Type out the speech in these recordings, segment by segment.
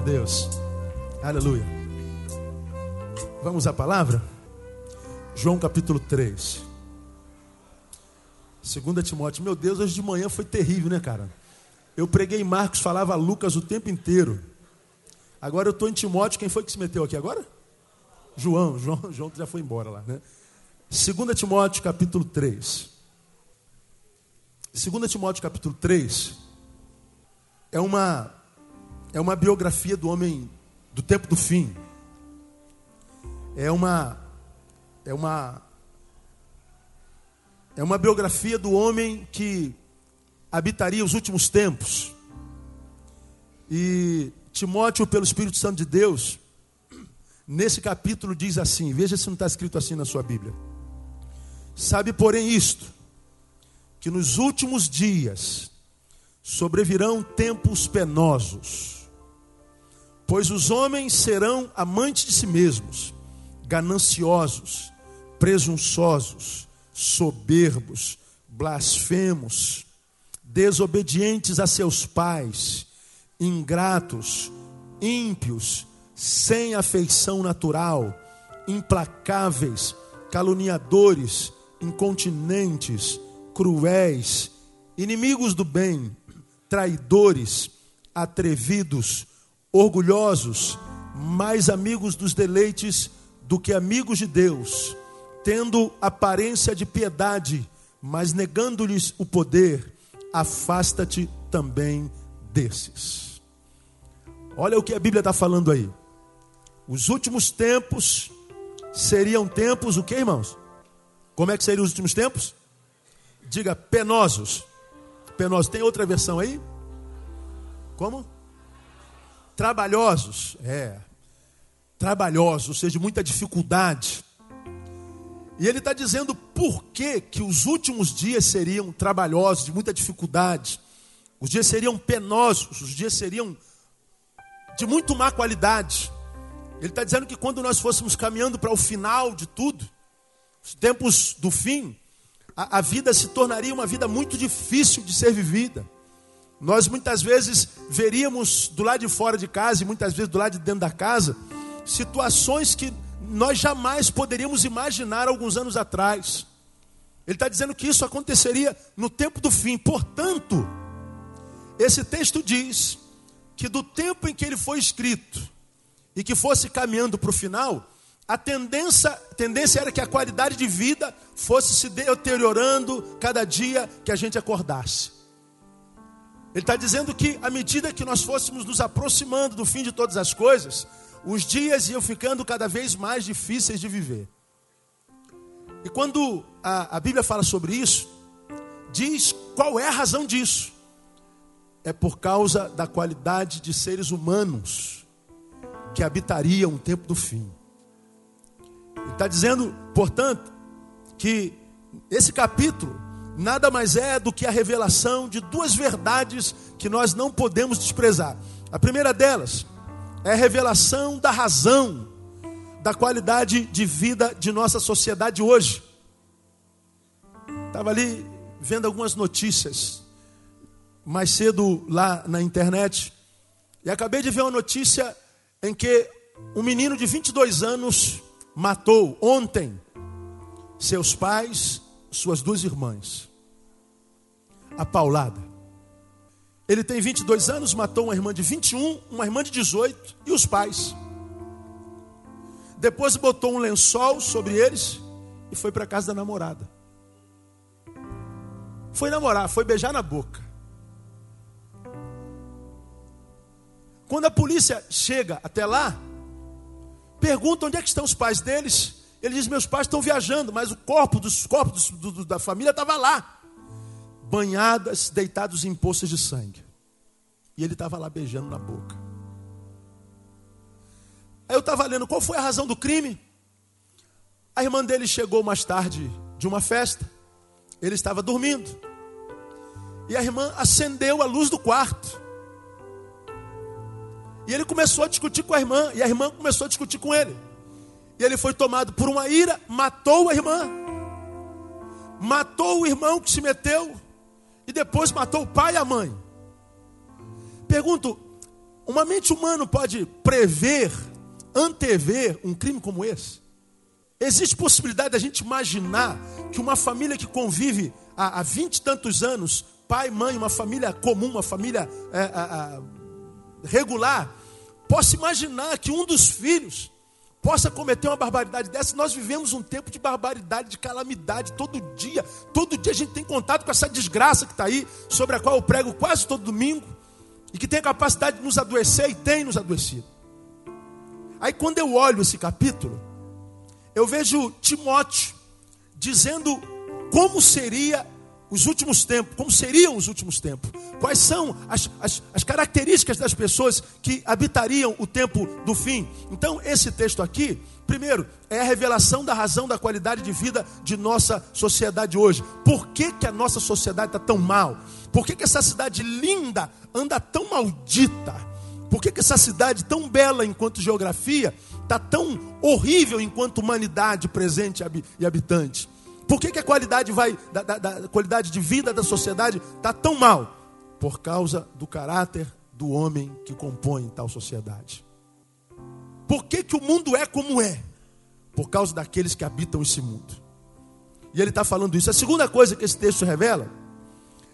A Deus. Aleluia. Vamos à palavra? João capítulo 3. Segunda Timóteo. Meu Deus, hoje de manhã foi terrível, né, cara? Eu preguei Marcos, falava Lucas o tempo inteiro. Agora eu estou em Timóteo. Quem foi que se meteu aqui agora? João. João, João já foi embora lá, né? Segunda Timóteo capítulo 3. Segunda Timóteo capítulo 3 é uma é uma biografia do homem do tempo do fim. É uma é uma é uma biografia do homem que habitaria os últimos tempos. E Timóteo, pelo Espírito Santo de Deus, nesse capítulo diz assim: veja se não está escrito assim na sua Bíblia. Sabe, porém, isto, que nos últimos dias sobrevirão tempos penosos Pois os homens serão amantes de si mesmos, gananciosos, presunçosos, soberbos, blasfemos, desobedientes a seus pais, ingratos, ímpios, sem afeição natural, implacáveis, caluniadores, incontinentes, cruéis, inimigos do bem, traidores, atrevidos, orgulhosos, mais amigos dos deleites do que amigos de Deus, tendo aparência de piedade, mas negando-lhes o poder, afasta-te também desses. Olha o que a Bíblia está falando aí. Os últimos tempos seriam tempos, o que, irmãos? Como é que seriam os últimos tempos? Diga penosos. Penosos. Tem outra versão aí? Como? Trabalhosos, é, trabalhosos, ou seja, de muita dificuldade. E ele está dizendo por que, que os últimos dias seriam trabalhosos, de muita dificuldade. Os dias seriam penosos, os dias seriam de muito má qualidade. Ele está dizendo que quando nós fôssemos caminhando para o final de tudo, os tempos do fim, a, a vida se tornaria uma vida muito difícil de ser vivida. Nós muitas vezes veríamos do lado de fora de casa e muitas vezes do lado de dentro da casa situações que nós jamais poderíamos imaginar alguns anos atrás. Ele está dizendo que isso aconteceria no tempo do fim. Portanto, esse texto diz que do tempo em que ele foi escrito e que fosse caminhando para o final, a tendência, tendência era que a qualidade de vida fosse se deteriorando cada dia que a gente acordasse. Ele está dizendo que à medida que nós fôssemos nos aproximando do fim de todas as coisas, os dias iam ficando cada vez mais difíceis de viver. E quando a, a Bíblia fala sobre isso, diz qual é a razão disso. É por causa da qualidade de seres humanos que habitariam o tempo do fim. Ele está dizendo, portanto, que esse capítulo nada mais é do que a revelação de duas verdades que nós não podemos desprezar. A primeira delas é a revelação da razão da qualidade de vida de nossa sociedade hoje. Estava ali vendo algumas notícias mais cedo lá na internet e acabei de ver uma notícia em que um menino de 22 anos matou ontem seus pais, suas duas irmãs a paulada. Ele tem 22 anos, matou uma irmã de 21, uma irmã de 18 e os pais. Depois botou um lençol sobre eles e foi para casa da namorada. Foi namorar, foi beijar na boca. Quando a polícia chega até lá, pergunta onde é que estão os pais deles. Ele diz: Meus pais estão viajando, mas o corpo dos corpos do, do, da família estava lá banhadas, deitados em poças de sangue. E ele estava lá beijando na boca. Aí eu estava lendo qual foi a razão do crime. A irmã dele chegou mais tarde de uma festa. Ele estava dormindo. E a irmã acendeu a luz do quarto. E ele começou a discutir com a irmã. E a irmã começou a discutir com ele. E ele foi tomado por uma ira, matou a irmã. Matou o irmão que se meteu e depois matou o pai e a mãe. Pergunto, uma mente humana pode prever, antever um crime como esse? Existe possibilidade da gente imaginar que uma família que convive há vinte e tantos anos, pai, mãe, uma família comum, uma família é, é, regular, possa imaginar que um dos filhos possa cometer uma barbaridade dessa. Nós vivemos um tempo de barbaridade, de calamidade, todo dia. Todo dia a gente tem contato com essa desgraça que está aí, sobre a qual eu prego quase todo domingo, e que tem a capacidade de nos adoecer e tem nos adoecido. Aí quando eu olho esse capítulo, eu vejo Timóteo dizendo como seria os últimos tempos, como seriam os últimos tempos, quais são as, as, as, características das pessoas que habitariam o tempo do fim. Então, esse texto aqui, primeiro, é a revelação da razão da qualidade de vida de nossa sociedade hoje. Por que, que a nossa sociedade está tão mal? Por que, que essa cidade linda anda tão maldita? Por que, que essa cidade tão bela enquanto geografia está tão horrível enquanto humanidade presente e habitante? Por que, que a qualidade, vai, da, da, da qualidade de vida da sociedade está tão mal? Por causa do caráter do homem que compõe tal sociedade. Por que, que o mundo é como é? Por causa daqueles que habitam esse mundo. E ele está falando isso. A segunda coisa que esse texto revela,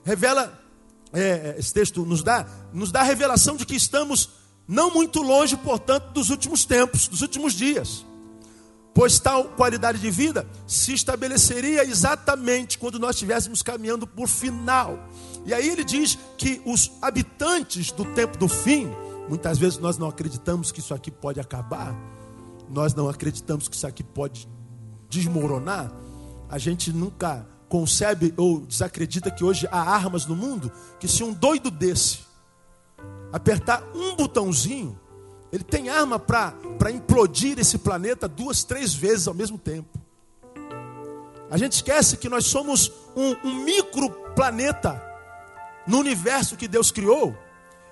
revela, é, é, esse texto nos dá, nos dá a revelação de que estamos não muito longe, portanto, dos últimos tempos, dos últimos dias pois tal qualidade de vida se estabeleceria exatamente quando nós estivéssemos caminhando por final. E aí ele diz que os habitantes do tempo do fim, muitas vezes nós não acreditamos que isso aqui pode acabar, nós não acreditamos que isso aqui pode desmoronar, a gente nunca concebe ou desacredita que hoje há armas no mundo que se um doido desse apertar um botãozinho, ele tem arma para implodir esse planeta duas, três vezes ao mesmo tempo. A gente esquece que nós somos um, um microplaneta no universo que Deus criou.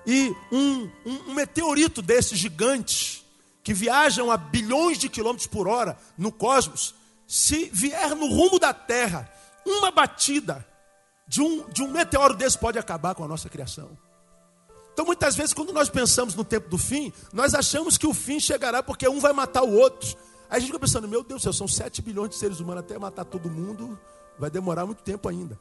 E um, um, um meteorito desses gigantes, que viajam a bilhões de quilômetros por hora no cosmos, se vier no rumo da Terra, uma batida de um, de um meteoro desse pode acabar com a nossa criação. Então, muitas vezes, quando nós pensamos no tempo do fim, nós achamos que o fim chegará porque um vai matar o outro. Aí a gente fica pensando, meu Deus do céu, são 7 bilhões de seres humanos até matar todo mundo, vai demorar muito tempo ainda.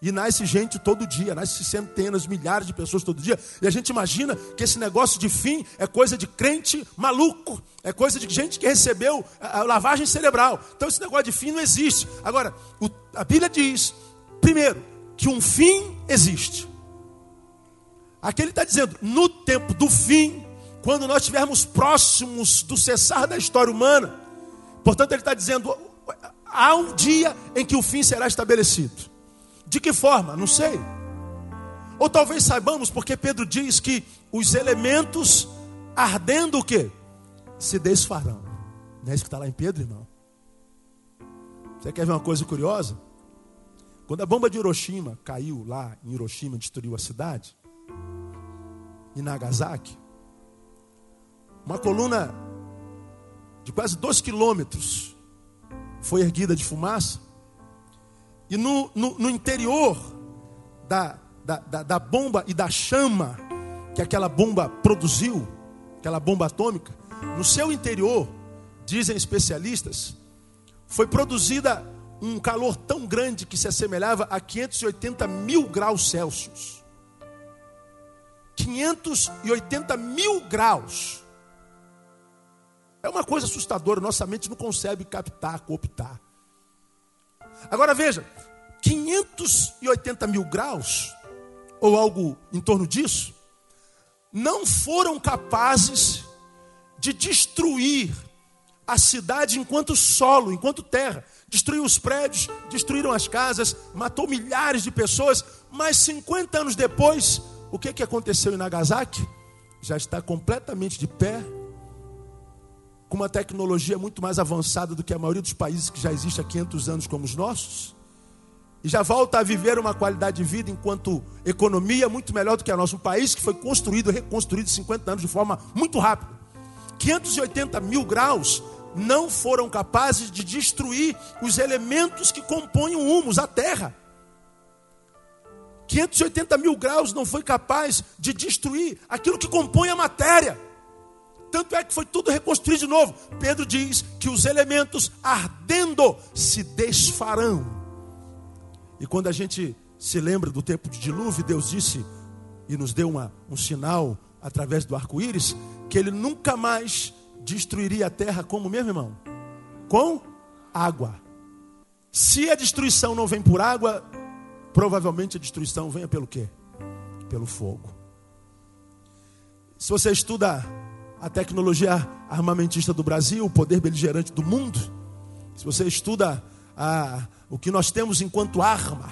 E nasce gente todo dia, nasce centenas, milhares de pessoas todo dia. E a gente imagina que esse negócio de fim é coisa de crente maluco, é coisa de gente que recebeu a lavagem cerebral. Então esse negócio de fim não existe. Agora, a Bíblia diz, primeiro, que um fim existe. Aqui ele está dizendo: no tempo do fim, quando nós estivermos próximos do cessar da história humana, portanto, ele está dizendo: há um dia em que o fim será estabelecido. De que forma? Não sei. Ou talvez saibamos, porque Pedro diz que os elementos ardendo o quê? Se desfarão. Não é isso que está lá em Pedro, irmão? Você quer ver uma coisa curiosa? Quando a bomba de Hiroshima caiu lá em Hiroshima, destruiu a cidade, em Nagasaki, uma coluna de quase dois quilômetros foi erguida de fumaça, e no, no, no interior da, da, da, da bomba e da chama que aquela bomba produziu, aquela bomba atômica, no seu interior, dizem especialistas, foi produzida um calor tão grande que se assemelhava a 580 mil graus Celsius. 580 mil graus. É uma coisa assustadora, nossa mente não consegue captar, cooptar. Agora veja, 580 mil graus, ou algo em torno disso, não foram capazes de destruir a cidade enquanto solo, enquanto terra. Destruiu os prédios, destruíram as casas, matou milhares de pessoas, mas 50 anos depois, o que, que aconteceu em Nagasaki? Já está completamente de pé, com uma tecnologia muito mais avançada do que a maioria dos países que já existe há 500 anos como os nossos. E já volta a viver uma qualidade de vida enquanto economia muito melhor do que a nossa. Um país que foi construído, reconstruído em 50 anos de forma muito rápida. 580 mil graus não foram capazes de destruir os elementos que compõem o humus, a terra. 580 mil graus não foi capaz de destruir aquilo que compõe a matéria. Tanto é que foi tudo reconstruído de novo. Pedro diz que os elementos ardendo se desfarão. E quando a gente se lembra do tempo de dilúvio, Deus disse e nos deu uma, um sinal através do arco-íris que ele nunca mais destruiria a terra como mesmo, irmão? Com água. Se a destruição não vem por água, provavelmente a destruição venha pelo quê? Pelo fogo. Se você estuda a tecnologia armamentista do Brasil, o poder beligerante do mundo, se você estuda a, o que nós temos enquanto arma,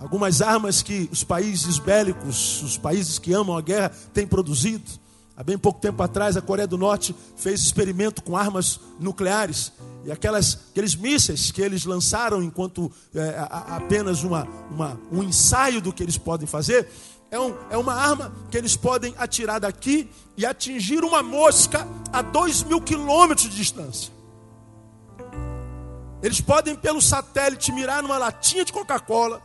algumas armas que os países bélicos, os países que amam a guerra, têm produzido. Há bem pouco tempo atrás, a Coreia do Norte fez experimento com armas nucleares. E aquelas, aqueles mísseis que eles lançaram enquanto é, apenas uma, uma, um ensaio do que eles podem fazer, é, um, é uma arma que eles podem atirar daqui e atingir uma mosca a dois mil quilômetros de distância. Eles podem, pelo satélite, mirar numa latinha de Coca-Cola,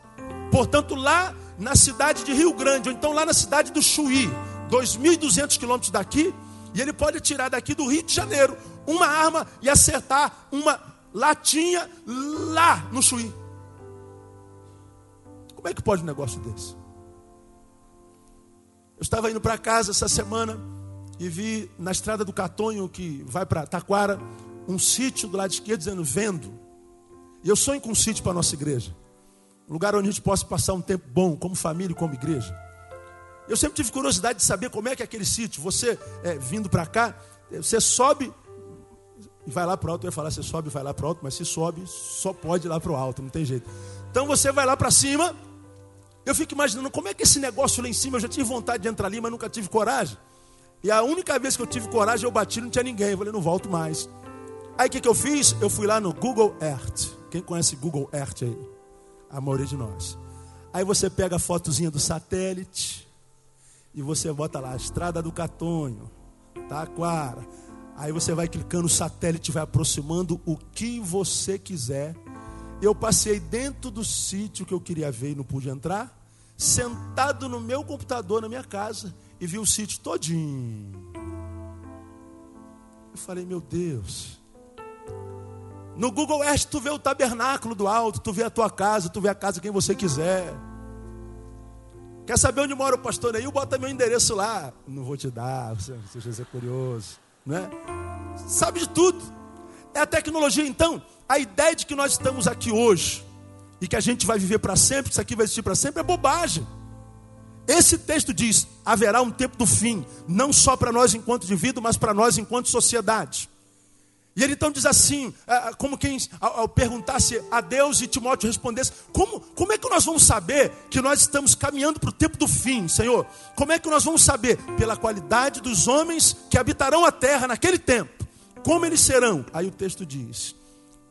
portanto, lá na cidade de Rio Grande, ou então lá na cidade do Chuí, 2.200 quilômetros daqui, e ele pode atirar daqui do Rio de Janeiro uma arma e acertar uma latinha lá no Chuí. Como é que pode um negócio desse? Eu estava indo para casa essa semana e vi na estrada do Catonho, que vai para Taquara, um sítio do lado esquerdo dizendo vendo. E eu sonho com um sítio para a nossa igreja. Um lugar onde a gente possa passar um tempo bom, como família e como igreja. Eu sempre tive curiosidade de saber como é que é aquele sítio. Você é, vindo para cá, você sobe e vai lá para o alto. Eu ia falar, você sobe e vai lá para o alto, mas se sobe, só pode ir lá para o alto, não tem jeito. Então você vai lá para cima eu fico imaginando como é que esse negócio lá em cima, eu já tive vontade de entrar ali, mas nunca tive coragem. E a única vez que eu tive coragem, eu bati, não tinha ninguém. Eu falei, não volto mais. Aí o que, que eu fiz? Eu fui lá no Google Earth. Quem conhece Google Earth aí? A maioria de nós. Aí você pega a fotozinha do satélite e você bota lá, Estrada do Catonho, Taquara. Aí você vai clicando, o satélite vai aproximando o que você quiser eu passei dentro do sítio que eu queria ver e não pude entrar, sentado no meu computador na minha casa e vi o sítio todinho. Eu falei, meu Deus. No Google Earth tu vê o tabernáculo do alto, tu vê a tua casa, tu vê a casa quem você quiser. Quer saber onde mora o pastor aí? Bota meu endereço lá. Não vou te dar, você, você ser curioso, né? Sabe de tudo. É a tecnologia então. A ideia de que nós estamos aqui hoje e que a gente vai viver para sempre, que isso aqui vai existir para sempre, é bobagem. Esse texto diz: haverá um tempo do fim, não só para nós enquanto indivíduo, mas para nós enquanto sociedade. E ele então diz assim, como quem ao perguntasse a Deus e Timóteo respondesse: como, como é que nós vamos saber que nós estamos caminhando para o tempo do fim, Senhor? Como é que nós vamos saber? Pela qualidade dos homens que habitarão a terra naquele tempo. Como eles serão? Aí o texto diz: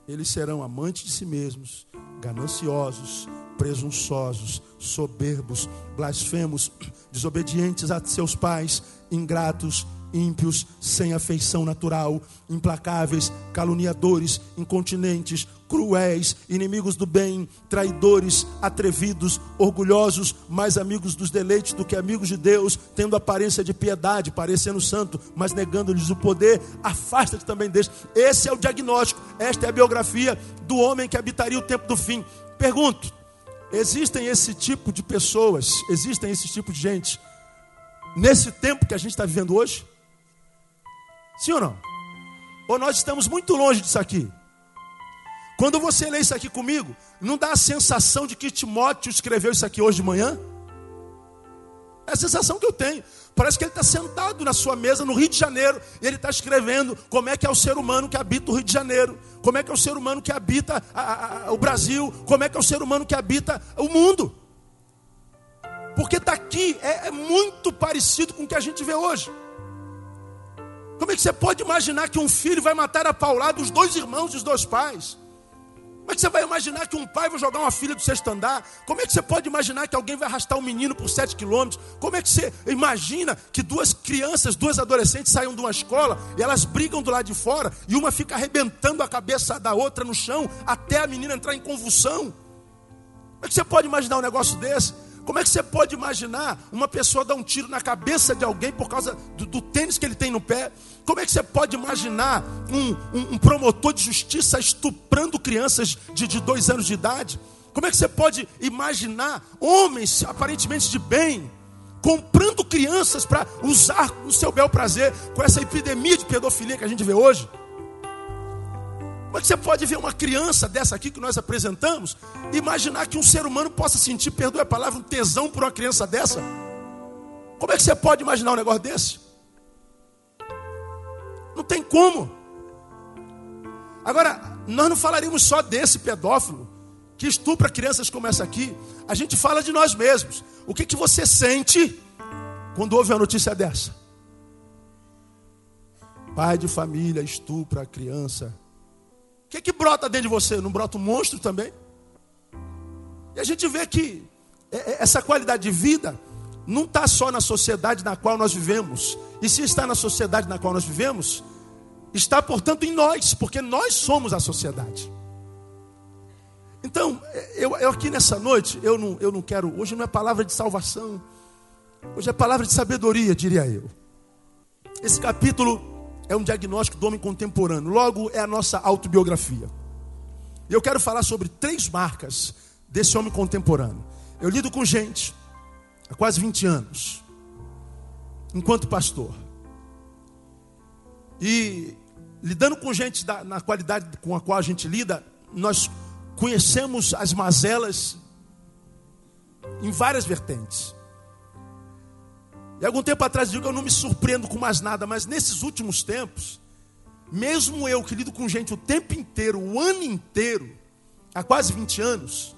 eles serão amantes de si mesmos, gananciosos, presunçosos, soberbos, blasfemos, desobedientes a seus pais, ingratos, ímpios, sem afeição natural, implacáveis, caluniadores, incontinentes, cruéis, inimigos do bem, traidores, atrevidos, orgulhosos, mais amigos dos deleites do que amigos de Deus, tendo aparência de piedade, parecendo santo, mas negando-lhes o poder, afasta-te também deles. Esse é o diagnóstico, esta é a biografia do homem que habitaria o tempo do fim. Pergunto: existem esse tipo de pessoas, existem esse tipo de gente nesse tempo que a gente está vivendo hoje? Sim ou não? Ou nós estamos muito longe disso aqui? Quando você lê isso aqui comigo, não dá a sensação de que Timóteo escreveu isso aqui hoje de manhã? É a sensação que eu tenho. Parece que ele está sentado na sua mesa no Rio de Janeiro e ele está escrevendo como é que é o ser humano que habita o Rio de Janeiro, como é que é o ser humano que habita a, a, o Brasil, como é que é o ser humano que habita o mundo. Porque está aqui, é, é muito parecido com o que a gente vê hoje. Como é que você pode imaginar que um filho vai matar a paulada os dois irmãos dos dois pais? Como é que você vai imaginar que um pai vai jogar uma filha do sexto andar? Como é que você pode imaginar que alguém vai arrastar um menino por sete quilômetros? Como é que você imagina que duas crianças, duas adolescentes saiam de uma escola e elas brigam do lado de fora e uma fica arrebentando a cabeça da outra no chão até a menina entrar em convulsão? Como é que você pode imaginar um negócio desse? Como é que você pode imaginar uma pessoa dar um tiro na cabeça de alguém por causa do, do tênis que ele tem no pé? Como é que você pode imaginar um, um, um promotor de justiça estuprando crianças de, de dois anos de idade? Como é que você pode imaginar homens aparentemente de bem comprando crianças para usar o seu bel prazer com essa epidemia de pedofilia que a gente vê hoje? Como é que você pode ver uma criança dessa aqui que nós apresentamos e imaginar que um ser humano possa sentir, perdoe a palavra, um tesão por uma criança dessa? Como é que você pode imaginar um negócio desse? Não tem como. Agora, nós não falaríamos só desse pedófilo que estupra crianças como essa aqui. A gente fala de nós mesmos. O que, que você sente quando ouve uma notícia dessa? Pai de família estupra a criança que, que brota dentro de você? Não brota um monstro também? E a gente vê que é, é, essa qualidade de vida não está só na sociedade na qual nós vivemos. E se está na sociedade na qual nós vivemos, está, portanto, em nós, porque nós somos a sociedade. Então, eu, eu, aqui nessa noite, eu não, eu não quero. Hoje não é palavra de salvação, hoje é palavra de sabedoria, diria eu. Esse capítulo é um diagnóstico do homem contemporâneo, logo é a nossa autobiografia. E eu quero falar sobre três marcas desse homem contemporâneo. Eu lido com gente há quase 20 anos, enquanto pastor. E lidando com gente da, na qualidade com a qual a gente lida, nós conhecemos as mazelas em várias vertentes. E algum tempo atrás eu digo que eu não me surpreendo com mais nada, mas nesses últimos tempos, mesmo eu que lido com gente o tempo inteiro, o ano inteiro, há quase 20 anos,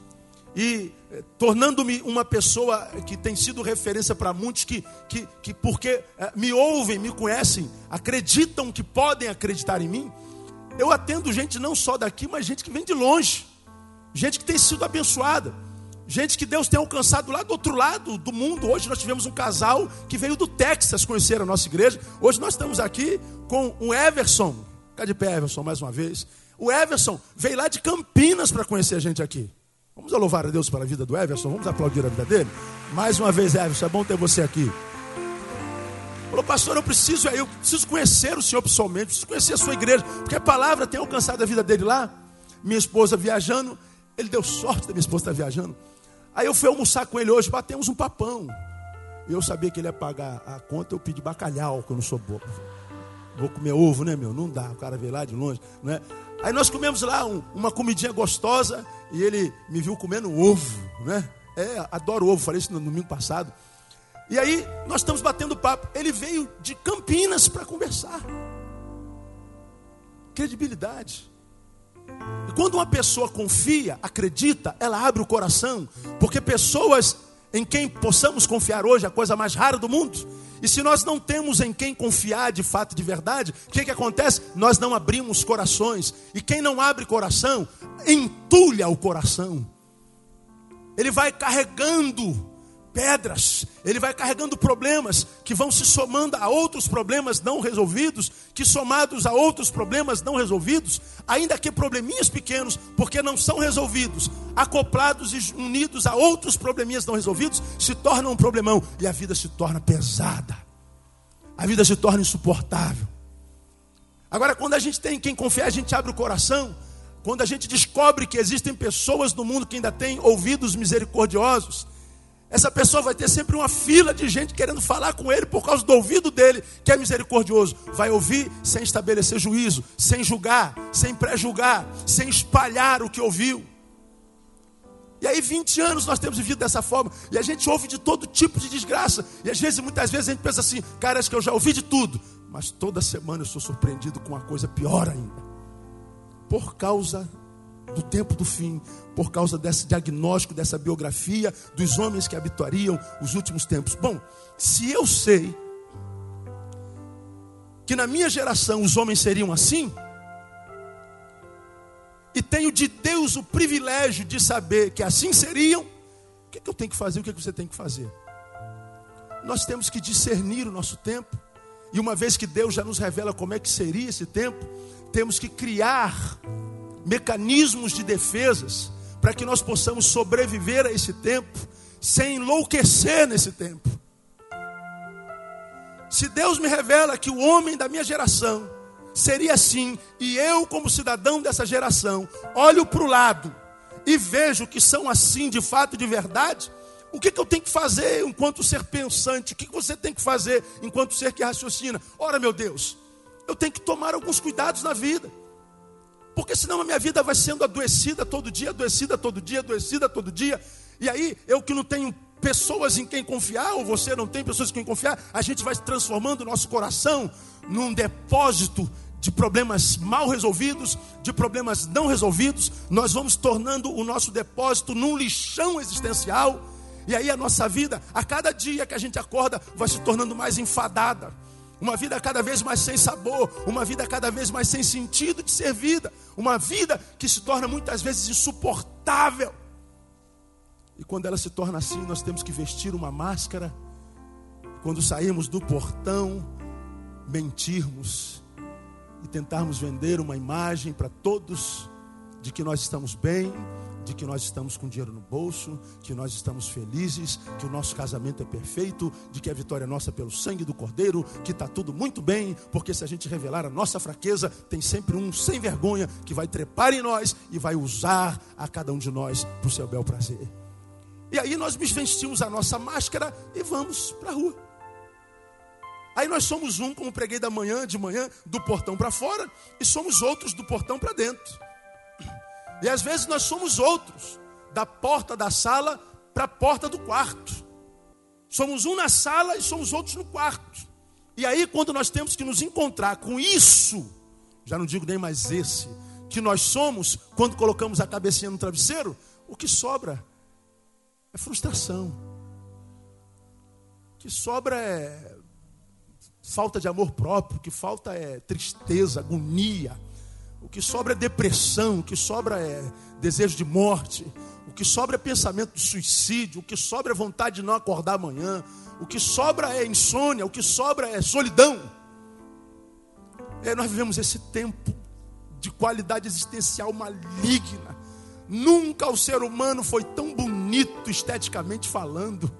e eh, tornando-me uma pessoa que tem sido referência para muitos que, que, que porque eh, me ouvem, me conhecem, acreditam que podem acreditar em mim, eu atendo gente não só daqui, mas gente que vem de longe, gente que tem sido abençoada. Gente que Deus tem alcançado lá do outro lado do mundo. Hoje nós tivemos um casal que veio do Texas conhecer a nossa igreja. Hoje nós estamos aqui com o Everson. Fica de pé, Everson, mais uma vez. O Everson veio lá de Campinas para conhecer a gente aqui. Vamos louvar a Deus pela vida do Everson. Vamos aplaudir a vida dele. Mais uma vez, Everson, é bom ter você aqui. Falou, pastor, eu preciso, eu preciso conhecer o Senhor pessoalmente, preciso conhecer a sua igreja, porque a palavra tem alcançado a vida dele lá. Minha esposa viajando, ele deu sorte da minha esposa estar viajando. Aí eu fui almoçar com ele hoje, batemos um papão. Eu sabia que ele ia pagar a conta, eu pedi bacalhau, que eu não sou bobo. Vou comer ovo, né, meu? Não dá, o cara veio lá de longe, né? Aí nós comemos lá um, uma comidinha gostosa e ele me viu comendo ovo, né? É, adoro ovo, falei isso no domingo passado. E aí nós estamos batendo papo. Ele veio de Campinas para conversar. Credibilidade. E quando uma pessoa confia, acredita, ela abre o coração, porque pessoas em quem possamos confiar hoje a coisa mais rara do mundo. E se nós não temos em quem confiar de fato de verdade, o que, que acontece? Nós não abrimos corações. E quem não abre coração, entulha o coração. Ele vai carregando pedras, ele vai carregando problemas que vão se somando a outros problemas não resolvidos, que somados a outros problemas não resolvidos, ainda que probleminhas pequenos, porque não são resolvidos, acoplados e unidos a outros probleminhas não resolvidos, se tornam um problemão e a vida se torna pesada, a vida se torna insuportável. Agora, quando a gente tem quem confiar, a gente abre o coração. Quando a gente descobre que existem pessoas no mundo que ainda têm ouvidos misericordiosos, essa pessoa vai ter sempre uma fila de gente querendo falar com ele por causa do ouvido dele, que é misericordioso. Vai ouvir sem estabelecer juízo, sem julgar, sem pré-julgar, sem espalhar o que ouviu. E aí, 20 anos nós temos vivido dessa forma. E a gente ouve de todo tipo de desgraça. E às vezes, muitas vezes, a gente pensa assim: cara, acho que eu já ouvi de tudo. Mas toda semana eu sou surpreendido com uma coisa pior ainda. Por causa do tempo do fim, por causa desse diagnóstico, dessa biografia dos homens que habitariam os últimos tempos. Bom, se eu sei que na minha geração os homens seriam assim, e tenho de Deus o privilégio de saber que assim seriam, o que, é que eu tenho que fazer? O que, é que você tem que fazer? Nós temos que discernir o nosso tempo, e uma vez que Deus já nos revela como é que seria esse tempo, temos que criar mecanismos de defesas para que nós possamos sobreviver a esse tempo sem enlouquecer nesse tempo. Se Deus me revela que o homem da minha geração seria assim, e eu, como cidadão dessa geração, olho para o lado e vejo que são assim de fato e de verdade, o que, que, eu tenho que fazer enquanto ser pensante? O que, que você tem que fazer enquanto ser que raciocina? Ora, meu Deus, eu tenho que tomar alguns cuidados na vida. Porque senão a minha vida vai sendo adoecida todo dia, adoecida todo dia, adoecida todo dia. E aí, eu que não tenho pessoas em quem confiar, ou você não tem pessoas em quem confiar, a gente vai transformando o nosso coração num depósito de problemas mal resolvidos, de problemas não resolvidos, nós vamos tornando o nosso depósito num lixão existencial, e aí a nossa vida, a cada dia que a gente acorda, vai se tornando mais enfadada, uma vida cada vez mais sem sabor, uma vida cada vez mais sem sentido de ser vida, uma vida que se torna muitas vezes insuportável. E quando ela se torna assim, nós temos que vestir uma máscara, quando sairmos do portão, mentirmos e tentarmos vender uma imagem para todos de que nós estamos bem, de que nós estamos com dinheiro no bolso, que nós estamos felizes, que o nosso casamento é perfeito, de que a vitória é nossa pelo sangue do Cordeiro, que está tudo muito bem, porque se a gente revelar a nossa fraqueza, tem sempre um sem vergonha que vai trepar em nós e vai usar a cada um de nós para o seu bel prazer. E aí nós vestimos a nossa máscara e vamos para a rua. Aí nós somos um, como preguei da manhã, de manhã, do portão para fora, e somos outros do portão para dentro. E às vezes nós somos outros, da porta da sala para a porta do quarto. Somos um na sala e somos outros no quarto. E aí, quando nós temos que nos encontrar com isso, já não digo nem mais esse, que nós somos, quando colocamos a cabecinha no travesseiro, o que sobra é frustração. O que sobra é falta de amor próprio, o que falta é tristeza, agonia. O que sobra é depressão, o que sobra é desejo de morte, o que sobra é pensamento de suicídio, o que sobra é vontade de não acordar amanhã, o que sobra é insônia, o que sobra é solidão. É, nós vivemos esse tempo de qualidade existencial maligna. Nunca o ser humano foi tão bonito esteticamente falando,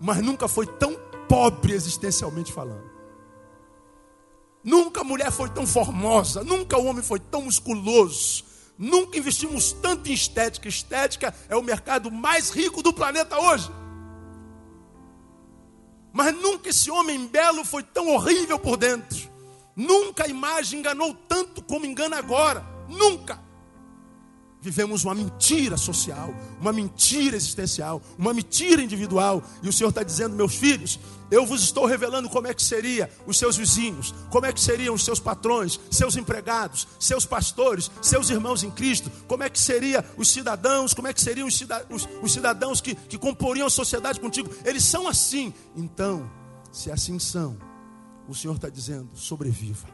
mas nunca foi tão pobre existencialmente falando. Nunca a mulher foi tão formosa, nunca o homem foi tão musculoso, nunca investimos tanto em estética. Estética é o mercado mais rico do planeta hoje. Mas nunca esse homem belo foi tão horrível por dentro. Nunca a imagem enganou tanto como engana agora. Nunca vivemos uma mentira social, uma mentira existencial, uma mentira individual. E o Senhor está dizendo, meus filhos, eu vos estou revelando como é que seria os seus vizinhos, como é que seriam os seus patrões, seus empregados, seus pastores, seus irmãos em Cristo, como é que seria os cidadãos, como é que seriam os, os, os cidadãos que, que comporiam a sociedade contigo. Eles são assim. Então, se assim são, o Senhor está dizendo, sobreviva.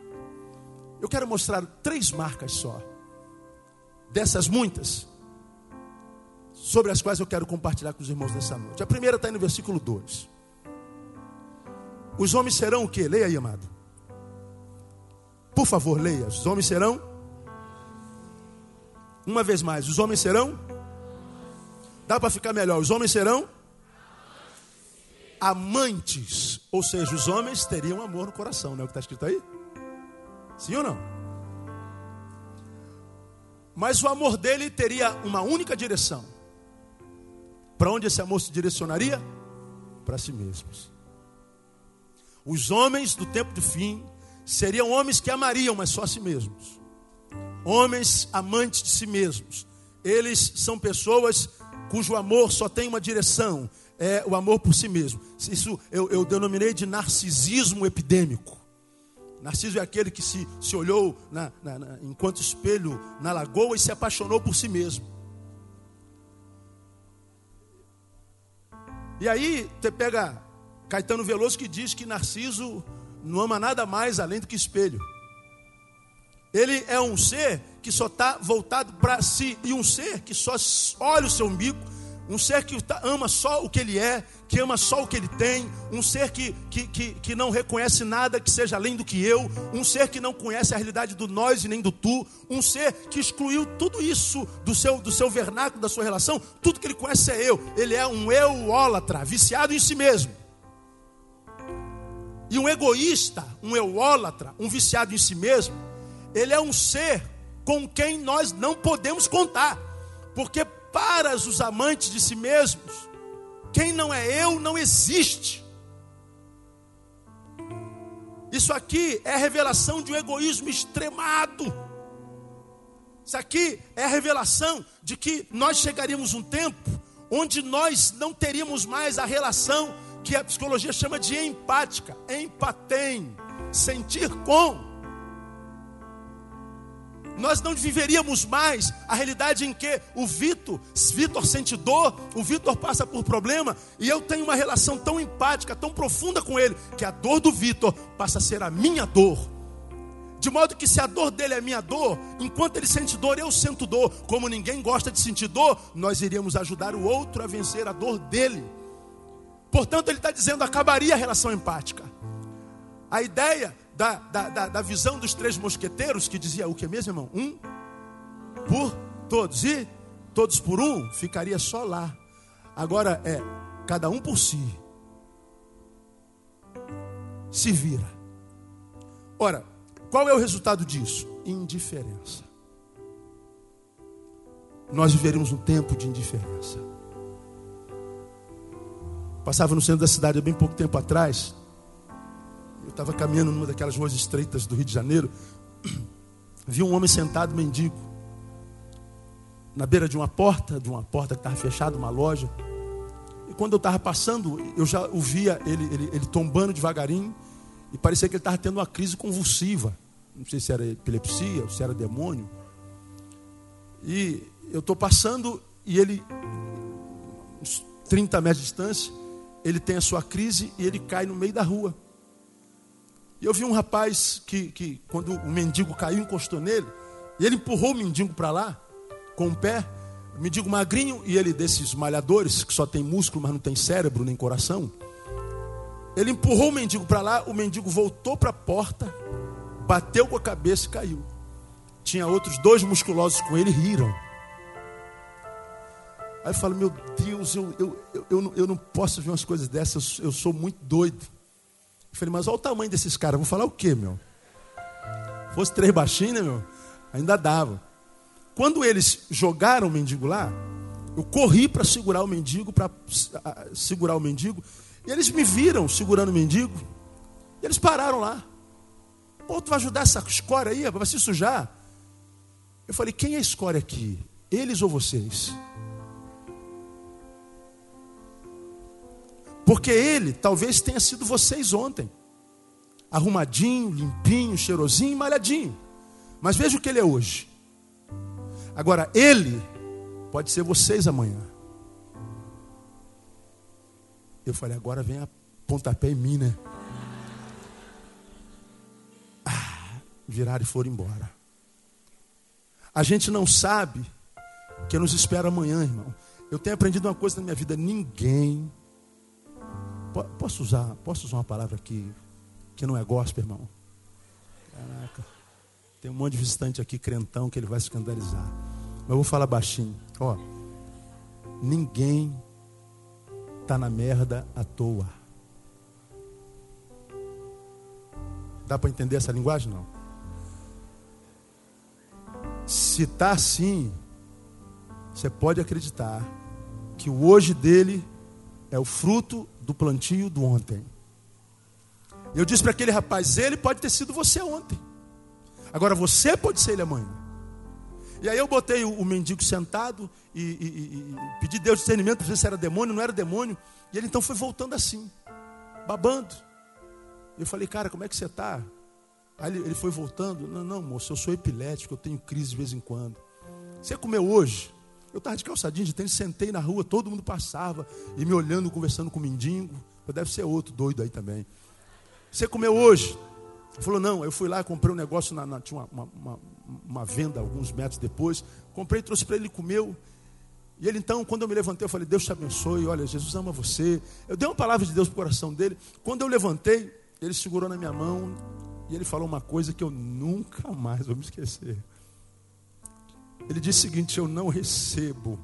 Eu quero mostrar três marcas só dessas muitas, sobre as quais eu quero compartilhar com os irmãos nessa noite. A primeira está no versículo 2. Os homens serão o que? Leia aí, amado. Por favor, leia. Os homens serão. Uma vez mais, os homens serão. Dá para ficar melhor. Os homens serão amantes. Ou seja, os homens teriam amor no coração, não é o que está escrito aí? Sim ou não? Mas o amor dele teria uma única direção. Para onde esse amor se direcionaria? Para si mesmos. Os homens do tempo do fim seriam homens que amariam, mas só a si mesmos. Homens amantes de si mesmos. Eles são pessoas cujo amor só tem uma direção, é o amor por si mesmo. Isso eu, eu denominei de narcisismo epidêmico. Narciso é aquele que se, se olhou na, na, na, enquanto espelho na lagoa e se apaixonou por si mesmo. E aí você pega Caetano Veloso que diz que Narciso não ama nada mais além do que espelho. Ele é um ser que só está voltado para si, e um ser que só olha o seu umbigo, um ser que ama só o que ele é, que ama só o que ele tem, um ser que, que, que, que, não reconhece nada que seja além do que eu, um ser que não conhece a realidade do nós e nem do tu, um ser que excluiu tudo isso do seu, do seu vernáculo, da sua relação, tudo que ele conhece é eu. Ele é um eu-ólatra, viciado em si mesmo. E um egoísta, um eu-ólatra, um viciado em si mesmo, ele é um ser com quem nós não podemos contar, porque para os amantes de si mesmos, quem não é eu não existe. Isso aqui é a revelação de um egoísmo extremado. Isso aqui é a revelação de que nós chegaríamos um tempo onde nós não teríamos mais a relação que a psicologia chama de empática, empatem, sentir com nós não viveríamos mais a realidade em que o Vitor, Vitor sente dor, o Vitor passa por problema, e eu tenho uma relação tão empática, tão profunda com ele, que a dor do Vitor passa a ser a minha dor. De modo que se a dor dele é minha dor, enquanto ele sente dor, eu sinto dor. Como ninguém gosta de sentir dor, nós iríamos ajudar o outro a vencer a dor dele. Portanto, ele está dizendo: acabaria a relação empática. A ideia da, da, da, da visão dos três mosqueteiros, que dizia o que mesmo, irmão? Um por todos. E todos por um, ficaria só lá. Agora é cada um por si. Se vira. Ora, qual é o resultado disso? Indiferença. Nós viveríamos um tempo de indiferença. Passava no centro da cidade há bem pouco tempo atrás. Eu estava caminhando numa daquelas ruas estreitas do Rio de Janeiro. Vi um homem sentado mendigo. Na beira de uma porta, de uma porta que estava fechada, uma loja. E quando eu estava passando, eu já ouvia ele, ele, ele tombando devagarinho. E parecia que ele estava tendo uma crise convulsiva. Não sei se era epilepsia, se era demônio. E eu estou passando e ele, uns 30 metros de distância, ele tem a sua crise e ele cai no meio da rua. E eu vi um rapaz que, que quando o mendigo caiu, encostou nele, e ele empurrou o mendigo para lá, com o pé, o mendigo magrinho, e ele desses malhadores, que só tem músculo, mas não tem cérebro nem coração. Ele empurrou o mendigo para lá, o mendigo voltou para a porta, bateu com a cabeça e caiu. Tinha outros dois musculosos com ele, riram. Aí eu falo, meu Deus, eu, eu, eu, eu, não, eu não posso ver umas coisas dessas, eu, eu sou muito doido. Eu falei, mas olha o tamanho desses caras. Vou falar o quê, meu? Fosse três baixinhos, né, meu? Ainda dava. Quando eles jogaram o mendigo lá, eu corri para segurar o mendigo, para segurar o mendigo. E eles me viram segurando o mendigo. E eles pararam lá. Pô, tu vai ajudar essa escória aí, vai se sujar. Eu falei, quem é a escória aqui? Eles ou vocês? Porque ele talvez tenha sido vocês ontem. Arrumadinho, limpinho, cheirosinho, malhadinho. Mas veja o que ele é hoje. Agora, ele pode ser vocês amanhã. Eu falei, agora vem a pontapé em mim, né? Ah, viraram e foram embora. A gente não sabe o que nos espera amanhã, irmão. Eu tenho aprendido uma coisa na minha vida: ninguém Posso usar, posso usar uma palavra aqui que não é gospel, irmão? Caraca. Tem um monte de visitante aqui, crentão, que ele vai escandalizar. Mas eu vou falar baixinho. Ó, ninguém está na merda à toa. Dá para entender essa linguagem? Não. Se está assim, você pode acreditar que o hoje dele é o fruto do plantio do ontem. Eu disse para aquele rapaz: ele pode ter sido você ontem. Agora você pode ser ele amanhã. E aí eu botei o, o mendigo sentado e, e, e, pedi Deus discernimento para ver se era demônio, não era demônio. E ele então foi voltando assim, babando. Eu falei, cara, como é que você está? Aí ele, ele foi voltando. Não, não, moço, eu sou epilético, eu tenho crise de vez em quando. Você comeu hoje? Eu estava de calçadinho de tênis, sentei na rua, todo mundo passava e me olhando, conversando com o mendigo. Deve ser outro doido aí também. Você comeu hoje? Ele falou, não, eu fui lá, comprei um negócio, na, na tinha uma, uma, uma, venda alguns metros depois. Comprei, trouxe para ele, comeu. E ele então, quando eu me levantei, eu falei: Deus te abençoe, olha, Jesus ama você. Eu dei uma palavra de Deus para o coração dele. Quando eu levantei, ele segurou na minha mão e ele falou uma coisa que eu nunca mais vou me esquecer. Ele disse o seguinte: Eu não recebo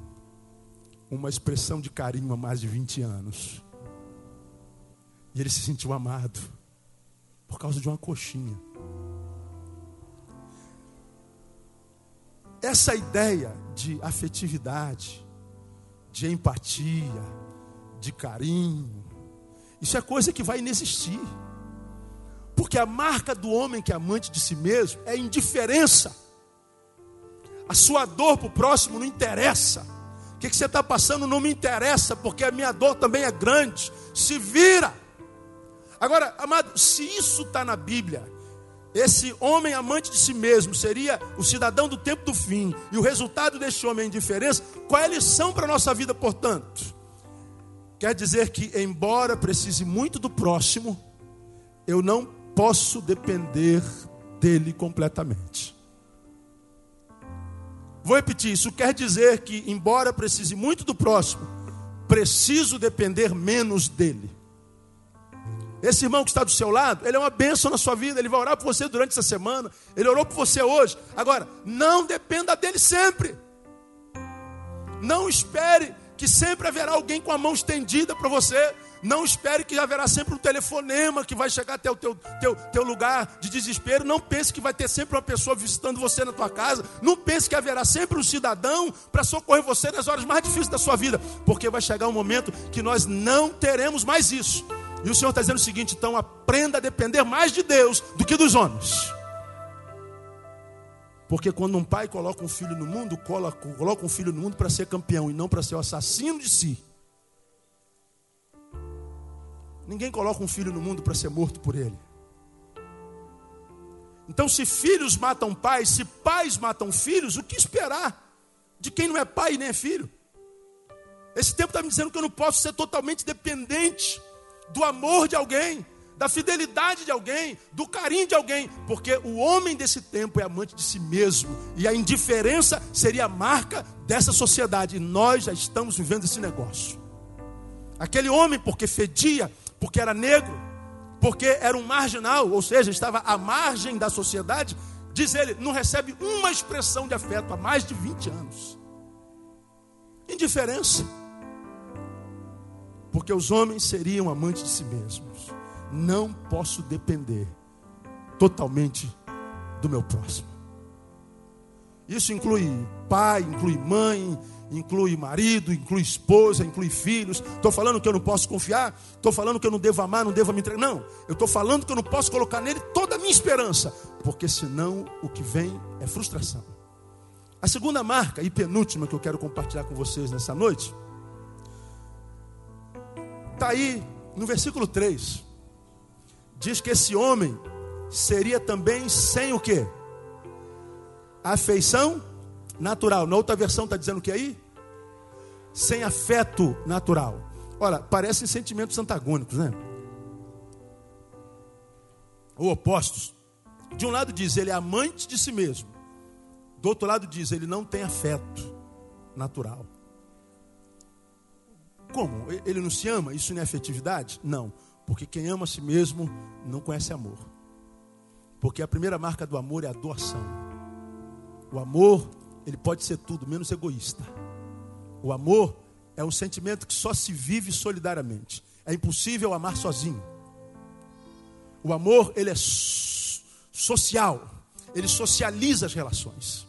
uma expressão de carinho há mais de 20 anos. E ele se sentiu amado por causa de uma coxinha. Essa ideia de afetividade, de empatia, de carinho, isso é coisa que vai inexistir. Porque a marca do homem que é amante de si mesmo é indiferença. A sua dor para o próximo não interessa. O que, que você está passando não me interessa, porque a minha dor também é grande. Se vira. Agora, amado, se isso está na Bíblia, esse homem amante de si mesmo seria o cidadão do tempo do fim, e o resultado deste homem é indiferença, qual é a lição para a nossa vida, portanto? Quer dizer que, embora precise muito do próximo, eu não posso depender dele completamente. Vou repetir, isso quer dizer que, embora precise muito do próximo, preciso depender menos dele. Esse irmão que está do seu lado, ele é uma bênção na sua vida, ele vai orar por você durante essa semana, ele orou por você hoje. Agora, não dependa dele sempre. Não espere que sempre haverá alguém com a mão estendida para você. Não espere que haverá sempre um telefonema que vai chegar até o teu, teu, teu lugar de desespero. Não pense que vai ter sempre uma pessoa visitando você na tua casa. Não pense que haverá sempre um cidadão para socorrer você nas horas mais difíceis da sua vida. Porque vai chegar um momento que nós não teremos mais isso. E o Senhor está dizendo o seguinte: então aprenda a depender mais de Deus do que dos homens. Porque quando um pai coloca um filho no mundo, coloca, coloca um filho no mundo para ser campeão e não para ser o assassino de si. Ninguém coloca um filho no mundo para ser morto por ele. Então, se filhos matam pais, se pais matam filhos, o que esperar de quem não é pai nem é filho? Esse tempo está me dizendo que eu não posso ser totalmente dependente do amor de alguém, da fidelidade de alguém, do carinho de alguém, porque o homem desse tempo é amante de si mesmo, e a indiferença seria a marca dessa sociedade, e nós já estamos vivendo esse negócio. Aquele homem, porque fedia, porque era negro, porque era um marginal, ou seja, estava à margem da sociedade, diz ele, não recebe uma expressão de afeto há mais de 20 anos. Indiferença. Porque os homens seriam amantes de si mesmos. Não posso depender totalmente do meu próximo. Isso inclui pai, inclui mãe, inclui marido, inclui esposa, inclui filhos. Estou falando que eu não posso confiar, estou falando que eu não devo amar, não devo me entregar. Não, eu estou falando que eu não posso colocar nele toda a minha esperança, porque senão o que vem é frustração. A segunda marca e penúltima que eu quero compartilhar com vocês nessa noite Está aí no versículo 3. Diz que esse homem seria também sem o que? Afeição natural. Na outra versão está dizendo o que aí? Sem afeto natural. Olha, parecem sentimentos antagônicos, né? Ou opostos. De um lado diz ele é amante de si mesmo. Do outro lado diz ele não tem afeto natural. Como? Ele não se ama? Isso não é afetividade? Não. Porque quem ama a si mesmo não conhece amor. Porque a primeira marca do amor é a doação. O amor, ele pode ser tudo, menos egoísta. O amor é um sentimento que só se vive solidariamente. É impossível amar sozinho. O amor, ele é social. Ele socializa as relações.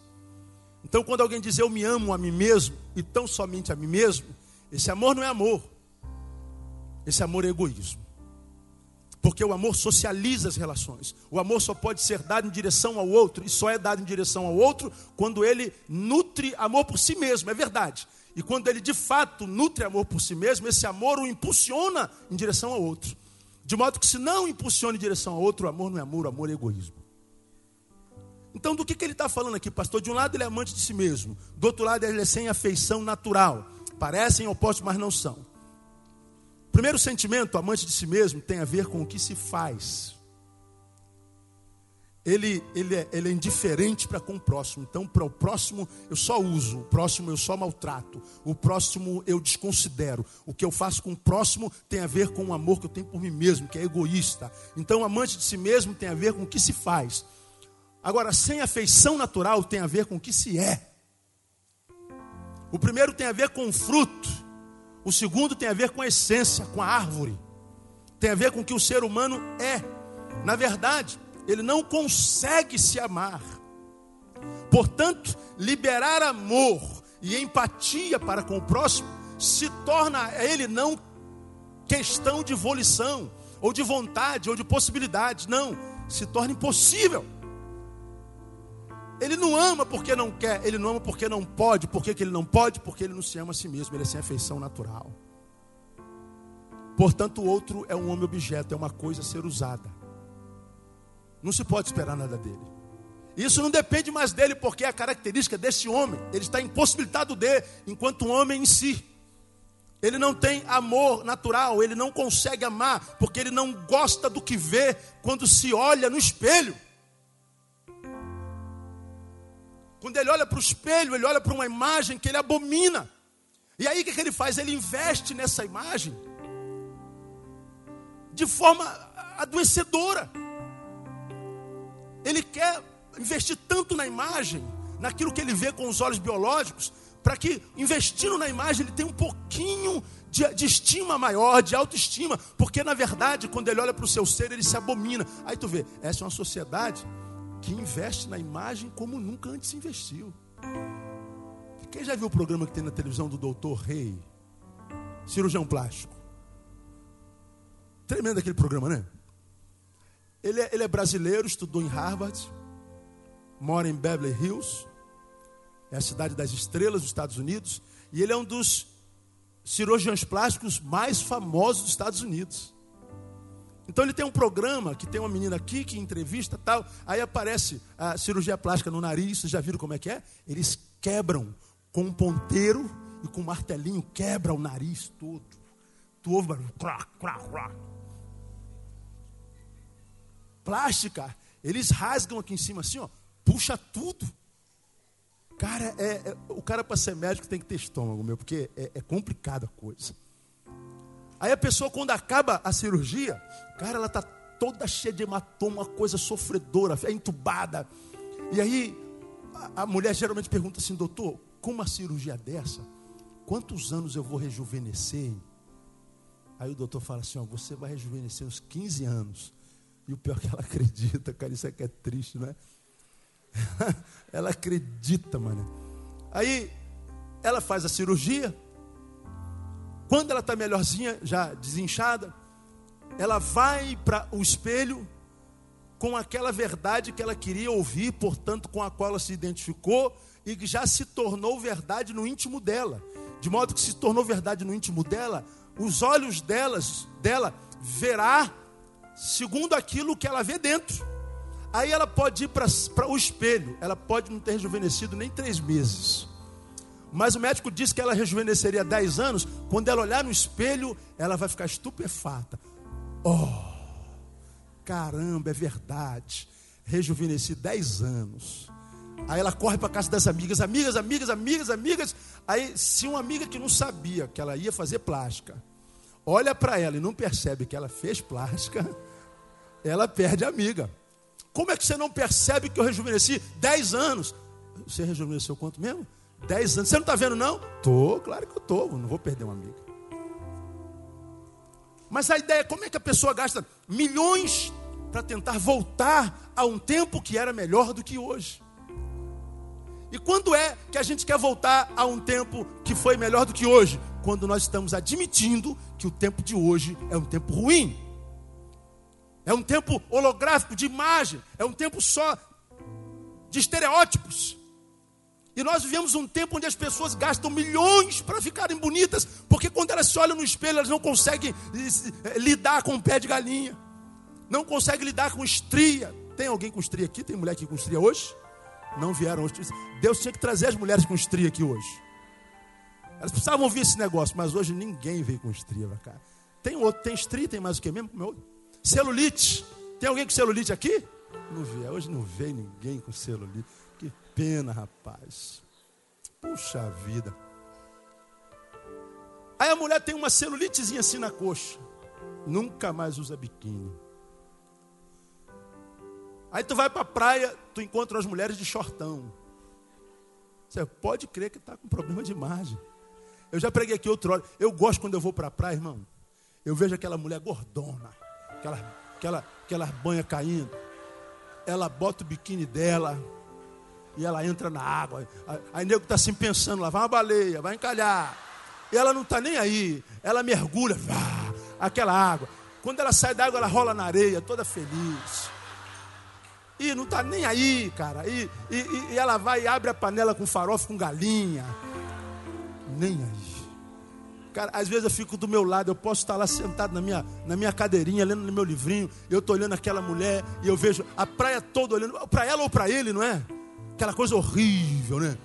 Então, quando alguém diz eu me amo a mim mesmo, e tão somente a mim mesmo, esse amor não é amor. Esse amor é egoísmo. Porque o amor socializa as relações. O amor só pode ser dado em direção ao outro, e só é dado em direção ao outro quando ele nutre amor por si mesmo, é verdade. E quando ele de fato nutre amor por si mesmo, esse amor o impulsiona em direção ao outro. De modo que se não impulsiona em direção ao outro, o amor não é amor, o amor é egoísmo. Então, do que, que ele está falando aqui, pastor? De um lado ele é amante de si mesmo, do outro lado ele é sem afeição natural. Parecem opostos, mas não são. Primeiro sentimento, amante de si mesmo, tem a ver com o que se faz. ele, ele, é, ele é indiferente para com o próximo. Então, para o próximo eu só uso, o próximo eu só maltrato, o próximo eu desconsidero. O que eu faço com o próximo tem a ver com o amor que eu tenho por mim mesmo, que é egoísta. Então, amante de si mesmo tem a ver com o que se faz. Agora, sem afeição natural tem a ver com o que se é. O primeiro tem a ver com o fruto, o segundo tem a ver com a essência, com a árvore. Tem a ver com o que o ser humano é. Na verdade, ele não consegue se amar. Portanto, liberar amor e empatia para com o próximo se torna a ele não questão de volição, ou de vontade, ou de possibilidade. Não, se torna impossível. Ele não ama porque não quer, ele não ama porque não pode. Por que, que ele não pode? Porque ele não se ama a si mesmo, ele é sem afeição natural. Portanto, o outro é um homem objeto, é uma coisa a ser usada. Não se pode esperar nada dele. Isso não depende mais dele, porque é a característica desse homem. Ele está impossibilitado de, enquanto homem em si. Ele não tem amor natural, ele não consegue amar, porque ele não gosta do que vê quando se olha no espelho. Quando ele olha para o espelho, ele olha para uma imagem que ele abomina. E aí o que, que ele faz? Ele investe nessa imagem de forma adoecedora. Ele quer investir tanto na imagem, naquilo que ele vê com os olhos biológicos, para que, investindo na imagem, ele tenha um pouquinho de, de, estima maior, de autoestima, porque na verdade, quando ele olha para o seu ser, ele se abomina. Aí tu vê, essa é uma sociedade que investe na imagem como nunca antes investiu. Quem já viu o programa que tem na televisão do doutor Rei? Cirurgião plástico. Tremendo aquele programa, né? Ele é, ele é brasileiro, estudou em Harvard, mora em Beverly Hills, é a cidade das estrelas dos Estados Unidos, e ele é um dos cirurgiões plásticos mais famosos dos Estados Unidos. Então ele tem um programa que tem uma menina aqui que entrevista tal, aí aparece a cirurgia plástica no nariz, vocês já viram como é que é? Eles quebram com um ponteiro e com um martelinho, quebra o nariz todo. Tu ouve barulho, crá, crá, crá. Plástica, eles rasgam aqui em cima assim, ó, puxa tudo. Cara, é, é o cara para ser médico tem que ter estômago, meu, porque é, é complicada a coisa. Aí a pessoa, quando acaba a cirurgia, cara, ela está toda cheia de hematoma, coisa sofredora, é entubada. E aí a, a mulher geralmente pergunta assim, doutor, com uma cirurgia dessa, quantos anos eu vou rejuvenescer? Aí o doutor fala assim, ó, você vai rejuvenescer uns 15 anos. E o pior é que ela acredita, cara, isso aqui é triste, não é? ela acredita, mano. Aí ela faz a cirurgia, quando ela está melhorzinha, já desinchada, ela vai para o espelho com aquela verdade que ela queria ouvir, portanto, com a qual ela se identificou e que já se tornou verdade no íntimo dela. De modo que se tornou verdade no íntimo dela, os olhos delas, dela verá segundo aquilo que ela vê dentro. Aí ela pode ir para o espelho, ela pode não ter rejuvenescido nem três meses. Mas o médico disse que ela rejuvenesceria 10 anos. Quando ela olhar no espelho, ela vai ficar estupefata. Oh, caramba, é verdade. Rejuvenesci 10 anos. Aí ela corre para casa das amigas, amigas, amigas, amigas, amigas. Aí, se uma amiga que não sabia que ela ia fazer plástica, olha para ela e não percebe que ela fez plástica, ela perde a amiga. Como é que você não percebe que eu rejuvenesci 10 anos? Você rejuvenesceu quanto mesmo? Dez anos. Você não está vendo, não? Tô, claro que eu estou. Não vou perder uma amiga. Mas a ideia é como é que a pessoa gasta milhões para tentar voltar a um tempo que era melhor do que hoje. E quando é que a gente quer voltar a um tempo que foi melhor do que hoje? Quando nós estamos admitindo que o tempo de hoje é um tempo ruim. É um tempo holográfico, de imagem. É um tempo só de estereótipos. E nós vivemos um tempo onde as pessoas gastam milhões para ficarem bonitas, porque quando elas se olham no espelho, elas não conseguem eh, lidar com o pé de galinha, não conseguem lidar com estria. Tem alguém com estria aqui? Tem mulher aqui com estria hoje? Não vieram hoje. Deus tinha que trazer as mulheres com estria aqui hoje. Elas precisavam ouvir esse negócio, mas hoje ninguém veio com estria para cá. Tem outro, tem estria, tem mais o que mesmo? Celulite. Tem alguém com celulite aqui? Não vi, hoje não veio ninguém com celulite. Pena, rapaz. Puxa vida. Aí a mulher tem uma celulitezinha assim na coxa. Nunca mais usa biquíni. Aí tu vai para a praia, tu encontra as mulheres de shortão. Você pode crer que está com problema de imagem. Eu já preguei aqui outro hora. Eu gosto quando eu vou para a praia, irmão. Eu vejo aquela mulher gordona, aquela, aquela, aquela banha caindo. Ela bota o biquíni dela e ela entra na água. Aí o nego está assim pensando lá, vai uma baleia, vai encalhar. E ela não está nem aí. Ela mergulha, vá, aquela água. Quando ela sai da água, ela rola na areia, toda feliz. E não está nem aí, cara. E, e, e, ela vai e abre a panela com farofa com galinha. Nem aí. Cara, às vezes eu fico do meu lado, eu posso estar lá sentado na minha, na minha cadeirinha, lendo no meu livrinho, eu estou olhando aquela mulher e eu vejo a praia toda olhando, para ela ou para ele, não é? Aquela coisa horrível, né?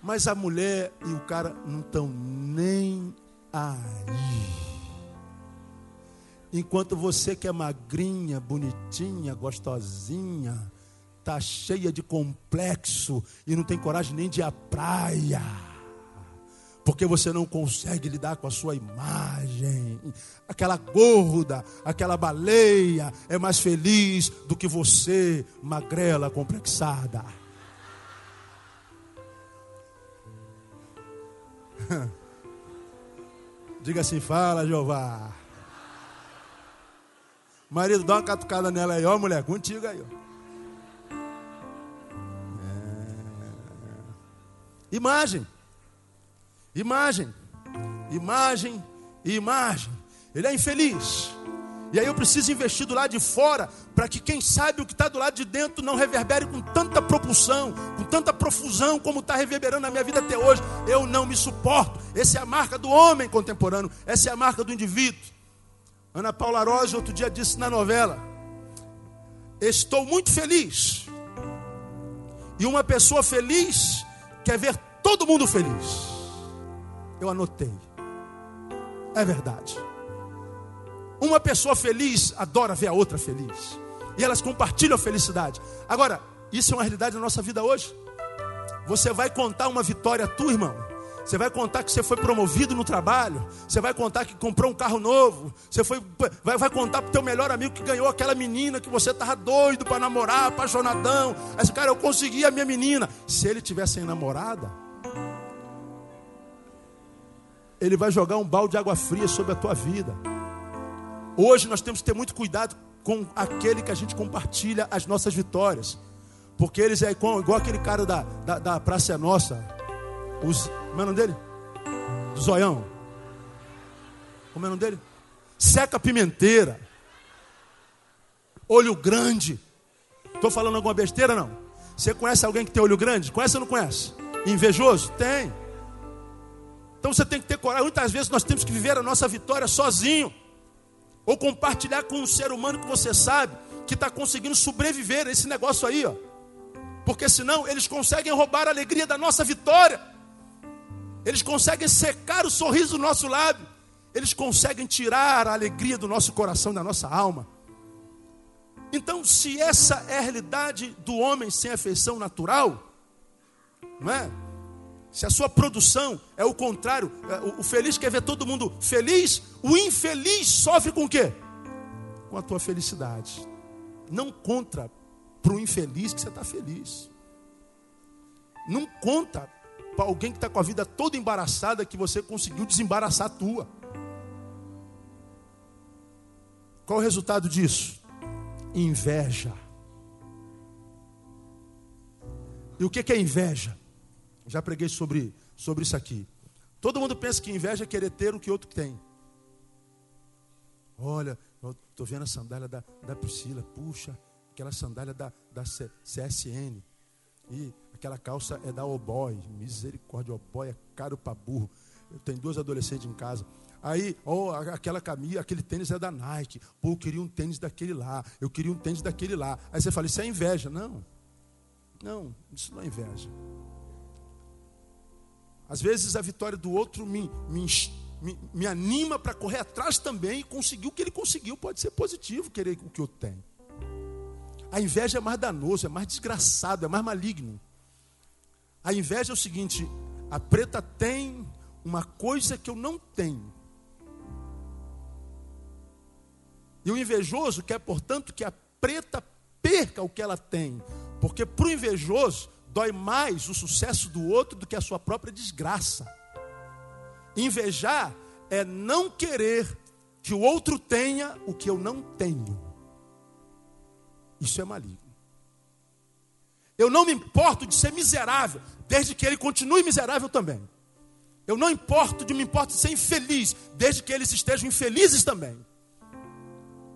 Mas a mulher e o cara não estão nem aí. Enquanto você que é magrinha, bonitinha, gostosinha, tá cheia de complexo e não tem coragem nem de ir à praia. Porque você não consegue lidar com a sua imagem. Aquela gorda, aquela baleia é mais feliz do que você, magrela, complexada. Diga assim, fala, Jeová. Marido, dá uma catucada nela aí, ó, mulher, contigo aí, ó. É... Imagem, imagem, imagem imagem. Ele é infeliz. E aí eu preciso investir do lado de fora para que quem sabe o que está do lado de dentro não reverbere com tanta propulsão, com tanta profusão como está reverberando na minha vida até hoje. Eu não me suporto. Essa é a marca do homem contemporâneo. Essa é a marca do indivíduo. Ana Paula Rosa outro dia disse na novela: Estou muito feliz. E uma pessoa feliz quer ver todo mundo feliz. Eu anotei. É verdade. Uma pessoa feliz adora ver a outra feliz. E elas compartilham a felicidade. Agora, isso é uma realidade na nossa vida hoje. Você vai contar uma vitória tua, irmão você vai contar que você foi promovido no trabalho. Você vai contar que comprou um carro novo. Você foi, vai, vai contar para o teu melhor amigo que ganhou aquela menina que você estava doido para namorar, apaixonadão. Esse cara, eu consegui a minha menina. Se ele tivesse sem namorada, ele vai jogar um balde de água fria sobre a tua vida. Hoje nós temos que ter muito cuidado com aquele que a gente compartilha as nossas vitórias. Porque eles é igual, igual aquele cara da, da, da Praça é Nossa os, como é o nome dele? Do zoião. Como é o nome dele? Seca pimenteira. Olho grande. Estou falando alguma besteira não? Você conhece alguém que tem olho grande? Conhece ou não conhece? Invejoso? Tem. Então você tem que ter coragem. Muitas vezes nós temos que viver a nossa vitória sozinho. Ou compartilhar com um ser humano que você sabe que está conseguindo sobreviver a esse negócio aí, ó. Porque senão eles conseguem roubar a alegria da nossa vitória. Eles conseguem secar o sorriso do nosso lábio. Eles conseguem tirar a alegria do nosso coração, da nossa alma. Então, se essa é a realidade do homem sem afeição natural, não é? Se a sua produção é o contrário, é, o feliz quer ver todo mundo feliz, o infeliz sofre com o quê? Com a tua felicidade. Não contra para o infeliz que você está feliz. Não conta para alguém que está com a vida toda embaraçada que você conseguiu desembaraçar a tua. Qual o resultado disso? Inveja. E o que é inveja? Já preguei sobre, sobre isso aqui. Todo mundo pensa que inveja é querer ter o que outro tem. Olha, estou vendo a sandália da, da Priscila. Puxa, aquela sandália da, da CSN. E aquela calça é da Oboy. Misericórdia, Oboy é caro para burro. Eu tenho dois adolescentes em casa. Aí, oh, aquela camisa, aquele tênis é da Nike. Pô, eu queria um tênis daquele lá. Eu queria um tênis daquele lá. Aí você fala, isso é inveja. Não. Não, isso não é inveja. Às vezes a vitória do outro me, me, me, me anima para correr atrás também e conseguir o que ele conseguiu. Pode ser positivo querer o que eu tenho. A inveja é mais danoso, é mais desgraçado, é mais maligno. A inveja é o seguinte: a preta tem uma coisa que eu não tenho. E o invejoso quer, portanto, que a preta perca o que ela tem. Porque para o invejoso dói mais o sucesso do outro do que a sua própria desgraça. Invejar é não querer que o outro tenha o que eu não tenho. Isso é maligno. Eu não me importo de ser miserável, desde que ele continue miserável também. Eu não importo de me importo de ser infeliz, desde que eles estejam infelizes também.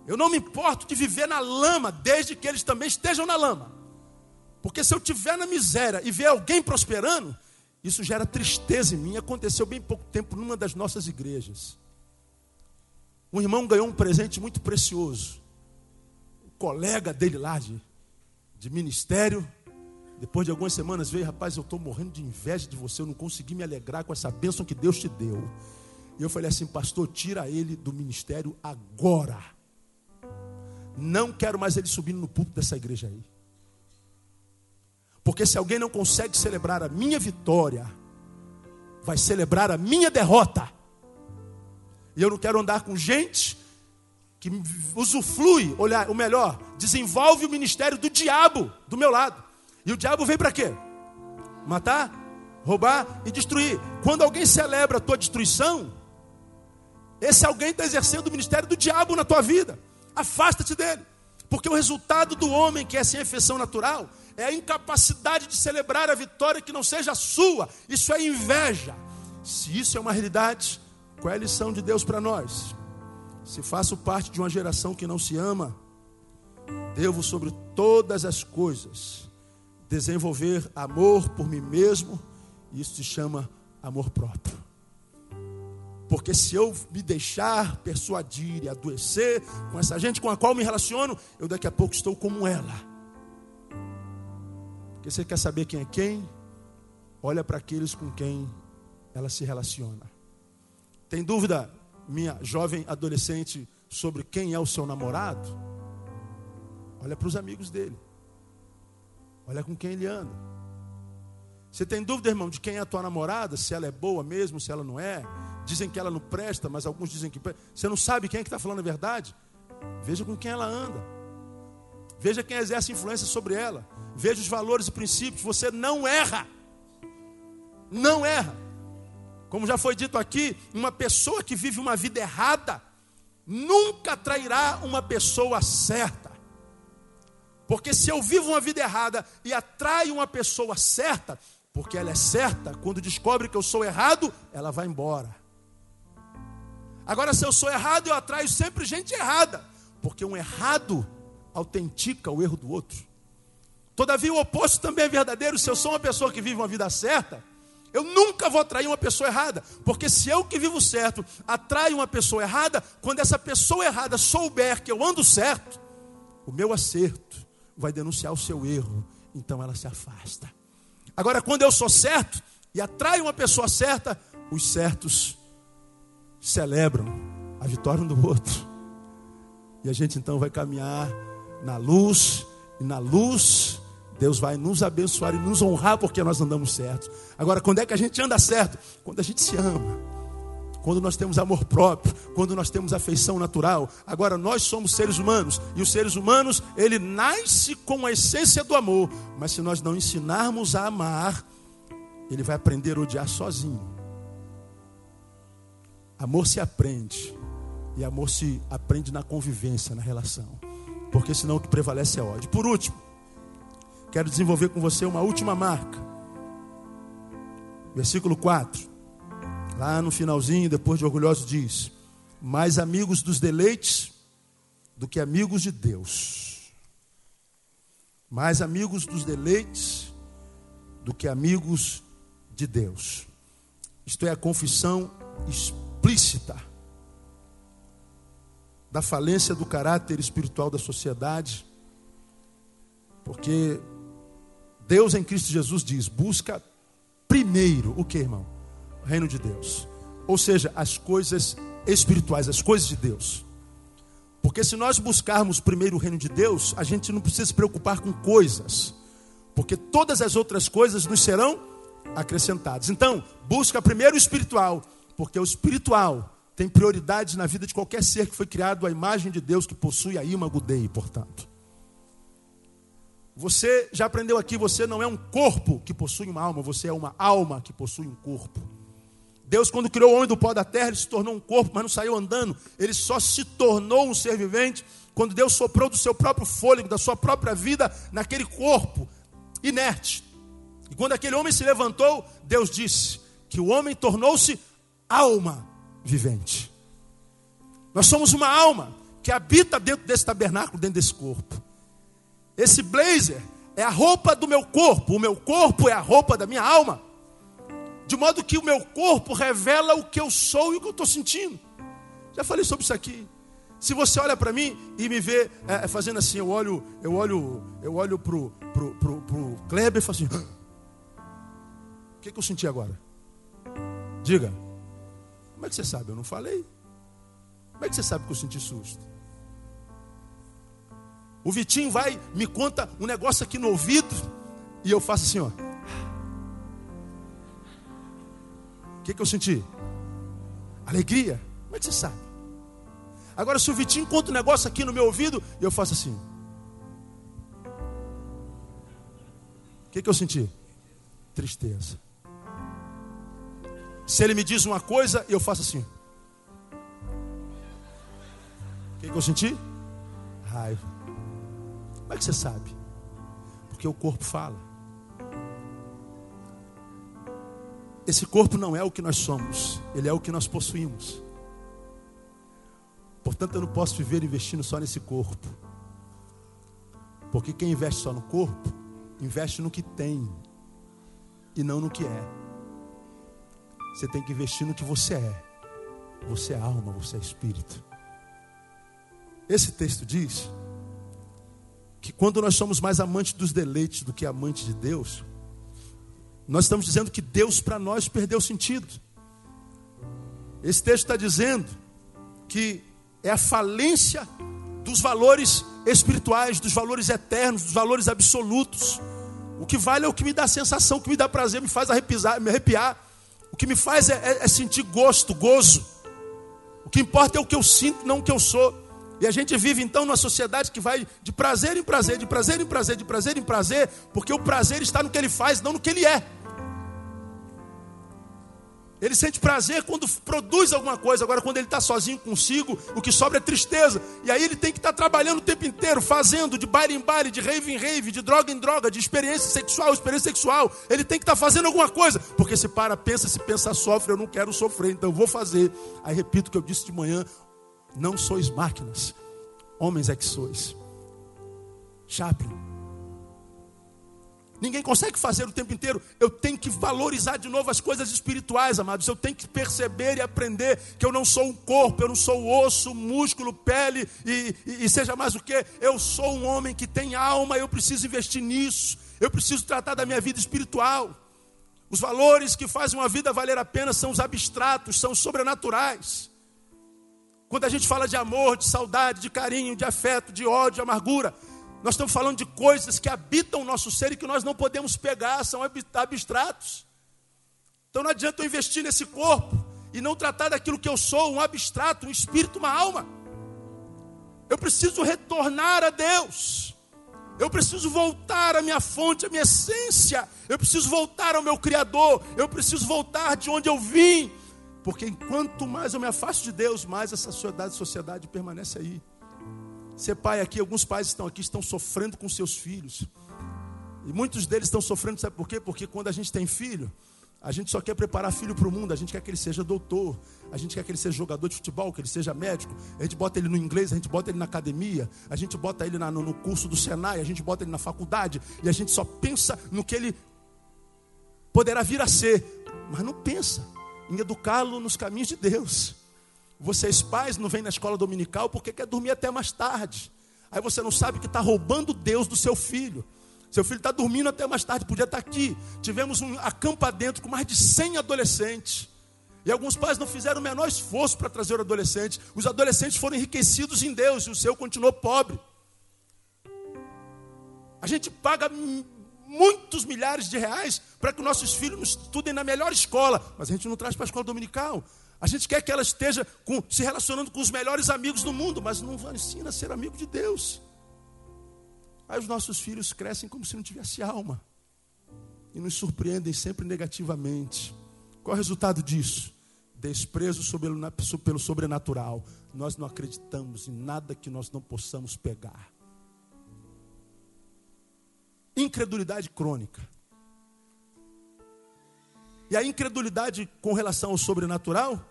Eu não me importo de viver na lama, desde que eles também estejam na lama. Porque se eu estiver na miséria e ver alguém prosperando, isso gera tristeza em mim. Aconteceu bem pouco tempo numa das nossas igrejas. Um irmão ganhou um presente muito precioso. O colega dele lá de, de ministério, depois de algumas semanas, veio, rapaz, eu estou morrendo de inveja de você, eu não consegui me alegrar com essa bênção que Deus te deu. E eu falei assim, pastor, tira ele do ministério agora. Não quero mais ele subindo no púlpito dessa igreja aí. Porque se alguém não consegue celebrar a minha vitória, vai celebrar a minha derrota. E eu não quero andar com gente que usufrui, olhar, o melhor, desenvolve o ministério do diabo do meu lado. E o diabo vem para quê? Matar, roubar e destruir. Quando alguém celebra a tua destruição, esse alguém está exercendo o ministério do diabo na tua vida. Afasta-te dele. Porque o resultado do homem que é sem afeição natural é a incapacidade de celebrar a vitória que não seja sua. Isso é inveja. Se isso é uma realidade, qual é a lição de Deus para nós? Se faço parte de uma geração que não se ama, devo sobre todas as coisas desenvolver amor por mim mesmo, e isso se chama amor próprio. Porque se eu me deixar persuadir e adoecer com essa gente com a qual me relaciono, eu daqui a pouco estou como ela. Porque você quer saber quem é quem? Olha para aqueles com quem ela se relaciona. Tem dúvida, minha jovem adolescente, sobre quem é o seu namorado? Olha para os amigos dele. Olha com quem ele anda. Você tem dúvida, irmão, de quem é a tua namorada? Se ela é boa mesmo, se ela não é? Dizem que ela não presta, mas alguns dizem que presta. Você não sabe quem é que está falando a verdade? Veja com quem ela anda. Veja quem exerce influência sobre ela. Veja os valores e princípios. Você não erra. Não erra. Como já foi dito aqui, uma pessoa que vive uma vida errada nunca trairá uma pessoa certa. Porque se eu vivo uma vida errada e atraio uma pessoa certa, porque ela é certa, quando descobre que eu sou errado, ela vai embora. Agora, se eu sou errado, eu atraio sempre gente errada, porque um errado autentica o erro do outro. Todavia, o oposto também é verdadeiro. Se eu sou uma pessoa que vive uma vida certa, eu nunca vou atrair uma pessoa errada, porque se eu que vivo certo atraio uma pessoa errada, quando essa pessoa errada souber que eu ando certo, o meu acerto vai denunciar o seu erro, então ela se afasta. Agora, quando eu sou certo e atraio uma pessoa certa, os certos celebram a vitória um do outro. E a gente então vai caminhar na luz, e na luz Deus vai nos abençoar e nos honrar porque nós andamos certo. Agora, quando é que a gente anda certo? Quando a gente se ama. Quando nós temos amor próprio, quando nós temos afeição natural. Agora, nós somos seres humanos, e os seres humanos, ele nasce com a essência do amor, mas se nós não ensinarmos a amar, ele vai aprender a odiar sozinho. Amor se aprende. E amor se aprende na convivência, na relação. Porque senão o que prevalece é ódio. Por último, quero desenvolver com você uma última marca. Versículo 4. Lá no finalzinho, depois de orgulhoso, diz: Mais amigos dos deleites do que amigos de Deus. Mais amigos dos deleites do que amigos de Deus. Isto é a confissão explícita da falência do caráter espiritual da sociedade, porque Deus em Cristo Jesus diz: busca primeiro o que, irmão? O reino de Deus. Ou seja, as coisas espirituais, as coisas de Deus. Porque se nós buscarmos primeiro o reino de Deus, a gente não precisa se preocupar com coisas, porque todas as outras coisas nos serão acrescentadas. Então, busca primeiro o espiritual, porque o espiritual tem prioridade na vida de qualquer ser que foi criado à imagem de Deus, que possui a imago Dei, portanto. Você já aprendeu aqui, você não é um corpo que possui uma alma, você é uma alma que possui um corpo. Deus, quando criou o homem do pó da terra, ele se tornou um corpo, mas não saiu andando. Ele só se tornou um ser vivente quando Deus soprou do seu próprio fôlego, da sua própria vida, naquele corpo inerte. E quando aquele homem se levantou, Deus disse que o homem tornou-se alma vivente. Nós somos uma alma que habita dentro desse tabernáculo, dentro desse corpo. Esse blazer é a roupa do meu corpo, o meu corpo é a roupa da minha alma de modo que o meu corpo revela o que eu sou e o que eu estou sentindo. Já falei sobre isso aqui. Se você olha para mim e me vê é, fazendo assim, eu olho, eu olho, eu olho pro, pro, pro, pro Kleber e falo assim: o que, que eu senti agora? Diga. Como é que você sabe? Eu não falei. Como é que você sabe que eu senti susto? O Vitinho vai, me conta um negócio aqui no ouvido, e eu faço assim, ó. O que, que eu senti? Alegria. Como é que você sabe? Agora, se o Vitinho conta um negócio aqui no meu ouvido, eu faço assim. O que, que eu senti? Tristeza. Se ele me diz uma coisa, eu faço assim. O que, que eu senti? Raiva. Como é que você sabe? Porque o corpo fala. Esse corpo não é o que nós somos, ele é o que nós possuímos. Portanto, eu não posso viver investindo só nesse corpo. Porque quem investe só no corpo, investe no que tem e não no que é. Você tem que investir no que você é. Você é alma, você é espírito. Esse texto diz que quando nós somos mais amantes dos deleites do que amantes de Deus, nós estamos dizendo que Deus para nós perdeu sentido. Esse texto está dizendo que é a falência dos valores espirituais, dos valores eternos, dos valores absolutos. O que vale é o que me dá sensação, o que me dá prazer, me faz arrepiar. Me arrepiar. O que me faz é, é, é sentir gosto, gozo. O que importa é o que eu sinto, não o que eu sou. E a gente vive então numa sociedade que vai de prazer em prazer, de prazer em prazer, de prazer em prazer, porque o prazer está no que ele faz, não no que ele é. Ele sente prazer quando produz alguma coisa. Agora, quando ele está sozinho consigo, o que sobra é tristeza. E aí ele tem que estar tá trabalhando o tempo inteiro, fazendo de baile em baile, de rave em rave, de droga em droga, de experiência sexual, experiência sexual. Ele tem que estar tá fazendo alguma coisa. Porque se para, pensa, se pensa, sofre, eu não quero sofrer, então eu vou fazer. Aí repito o que eu disse de manhã: não sois máquinas, homens é que sois. Chaplin. Ninguém consegue fazer o tempo inteiro. Eu tenho que valorizar de novo as coisas espirituais, amados. Eu tenho que perceber e aprender que eu não sou um corpo, eu não sou osso, músculo, pele e, e, e seja mais o que. Eu sou um homem que tem alma, eu preciso investir nisso. Eu preciso tratar da minha vida espiritual. Os valores que fazem uma vida valer a pena são os abstratos, são os sobrenaturais. Quando a gente fala de amor, de saudade, de carinho, de afeto, de ódio, de amargura, nós estamos falando de coisas que habitam o nosso ser e que nós não podemos pegar, são abstratos. Então não adianta eu investir nesse corpo e não tratar daquilo que eu sou, um abstrato, um espírito, uma alma. Eu preciso retornar a Deus. Eu preciso voltar à minha fonte, à minha essência. Eu preciso voltar ao meu Criador. Eu preciso voltar de onde eu vim. Porque enquanto mais eu me afasto de Deus, mais essa sociedade, sociedade permanece aí. Ser pai aqui, alguns pais estão aqui, estão sofrendo com seus filhos. E muitos deles estão sofrendo, sabe por quê? Porque quando a gente tem filho, a gente só quer preparar filho para o mundo, a gente quer que ele seja doutor, a gente quer que ele seja jogador de futebol, que ele seja médico, a gente bota ele no inglês, a gente bota ele na academia, a gente bota ele na, no, no curso do Senai, a gente bota ele na faculdade, e a gente só pensa no que ele poderá vir a ser, mas não pensa em educá-lo nos caminhos de Deus. Vocês pais não vêm na escola dominical porque quer dormir até mais tarde. Aí você não sabe que está roubando Deus do seu filho. Seu filho está dormindo até mais tarde, podia estar tá aqui. Tivemos um dentro com mais de 100 adolescentes. E alguns pais não fizeram o menor esforço para trazer o adolescente. Os adolescentes foram enriquecidos em Deus e o seu continuou pobre. A gente paga muitos milhares de reais para que nossos filhos estudem na melhor escola, mas a gente não traz para a escola dominical. A gente quer que ela esteja com, se relacionando com os melhores amigos do mundo, mas não ensina a ser amigo de Deus. Aí os nossos filhos crescem como se não tivesse alma e nos surpreendem sempre negativamente. Qual é o resultado disso? Desprezo pelo sobrenatural. Nós não acreditamos em nada que nós não possamos pegar. Incredulidade crônica. E a incredulidade com relação ao sobrenatural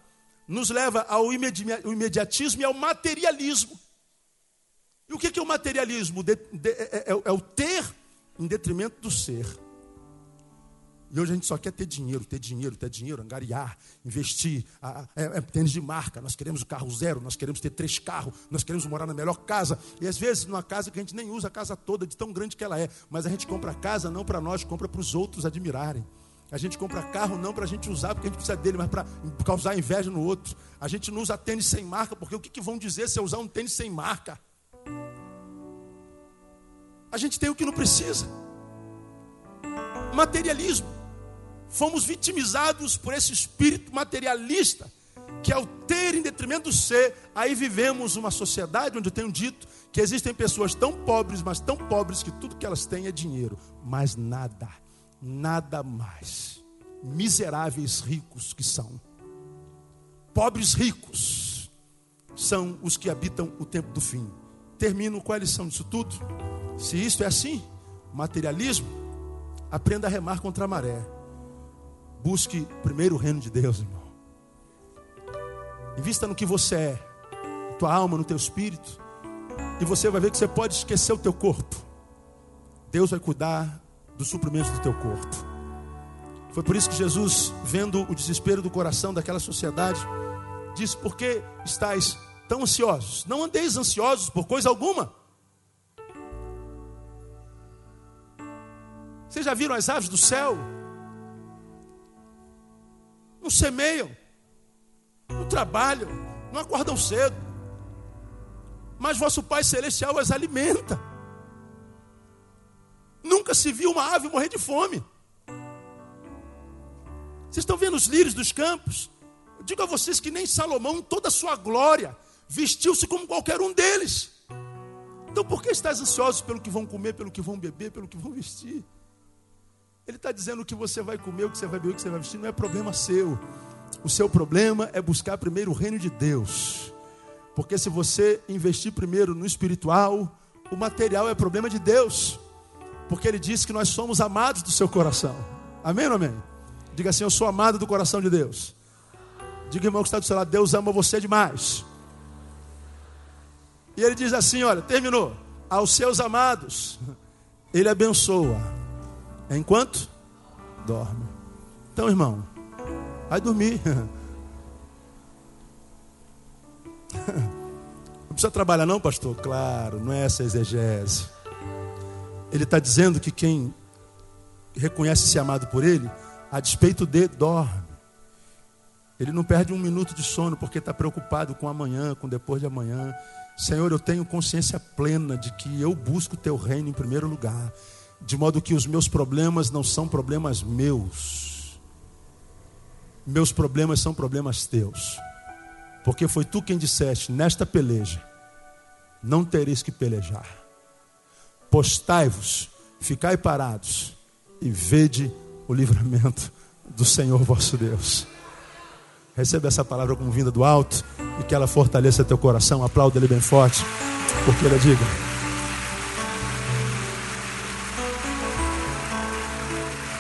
nos leva ao imediatismo e ao materialismo. E o que é o materialismo? É, é, é o ter em detrimento do ser. E hoje a gente só quer ter dinheiro, ter dinheiro, ter dinheiro, angariar, investir. É, é tênis de marca, nós queremos o carro zero, nós queremos ter três carros, nós queremos morar na melhor casa. E às vezes numa casa que a gente nem usa a casa toda, de tão grande que ela é. Mas a gente compra a casa não para nós, compra para os outros admirarem. A gente compra carro não para a gente usar porque a gente precisa dele, mas para causar inveja no outro. A gente não usa tênis sem marca, porque o que, que vão dizer se eu usar um tênis sem marca? A gente tem o que não precisa. Materialismo fomos vitimizados por esse espírito materialista, que ao ter em detrimento do ser, aí vivemos uma sociedade onde eu tenho dito que existem pessoas tão pobres, mas tão pobres que tudo que elas têm é dinheiro, mas nada, nada mais. Miseráveis ricos que são. Pobres ricos são os que habitam o tempo do fim. Termino com a lição disso tudo. Se isto é assim, materialismo, aprenda a remar contra a maré. Busque primeiro o reino de Deus, irmão. Invista no que você é, tua alma, no teu espírito, e você vai ver que você pode esquecer o teu corpo. Deus vai cuidar do suprimento do teu corpo. Foi por isso que Jesus, vendo o desespero do coração daquela sociedade, disse: Por que estáis tão ansiosos? Não andeis ansiosos por coisa alguma. Vocês já viram as aves do céu? não semeiam, não trabalham, não acordam cedo. Mas vosso Pai Celestial as alimenta. Nunca se viu uma ave morrer de fome. Vocês estão vendo os lírios dos campos? Eu digo a vocês que nem Salomão, em toda a sua glória, vestiu-se como qualquer um deles. Então por que estás ansiosos pelo que vão comer, pelo que vão beber, pelo que vão vestir? Ele está dizendo o que você vai comer, o que você vai beber, o que você vai vestir, não é problema seu. O seu problema é buscar primeiro o reino de Deus. Porque se você investir primeiro no espiritual, o material é problema de Deus. Porque ele disse que nós somos amados do seu coração. Amém ou amém? Diga assim: Eu sou amado do coração de Deus. Diga, irmão, que está do seu lado: Deus ama você demais. E ele diz assim: Olha, terminou. Aos seus amados, ele abençoa enquanto dorme. Então, irmão, vai dormir. Não precisa trabalhar, não, pastor? Claro, não é essa exegese. Ele está dizendo que quem reconhece ser amado por ele, a despeito de, dorme. Ele não perde um minuto de sono porque está preocupado com amanhã, com depois de amanhã. Senhor, eu tenho consciência plena de que eu busco o teu reino em primeiro lugar de modo que os meus problemas não são problemas meus, meus problemas são problemas teus, porque foi tu quem disseste: nesta peleja não tereis que pelejar, postai-vos, ficai parados e vede o livramento do Senhor vosso Deus. Receba essa palavra como vinda do alto e que ela fortaleça teu coração. Aplauda ele bem forte, porque ele diga.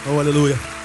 Oh, aleluia.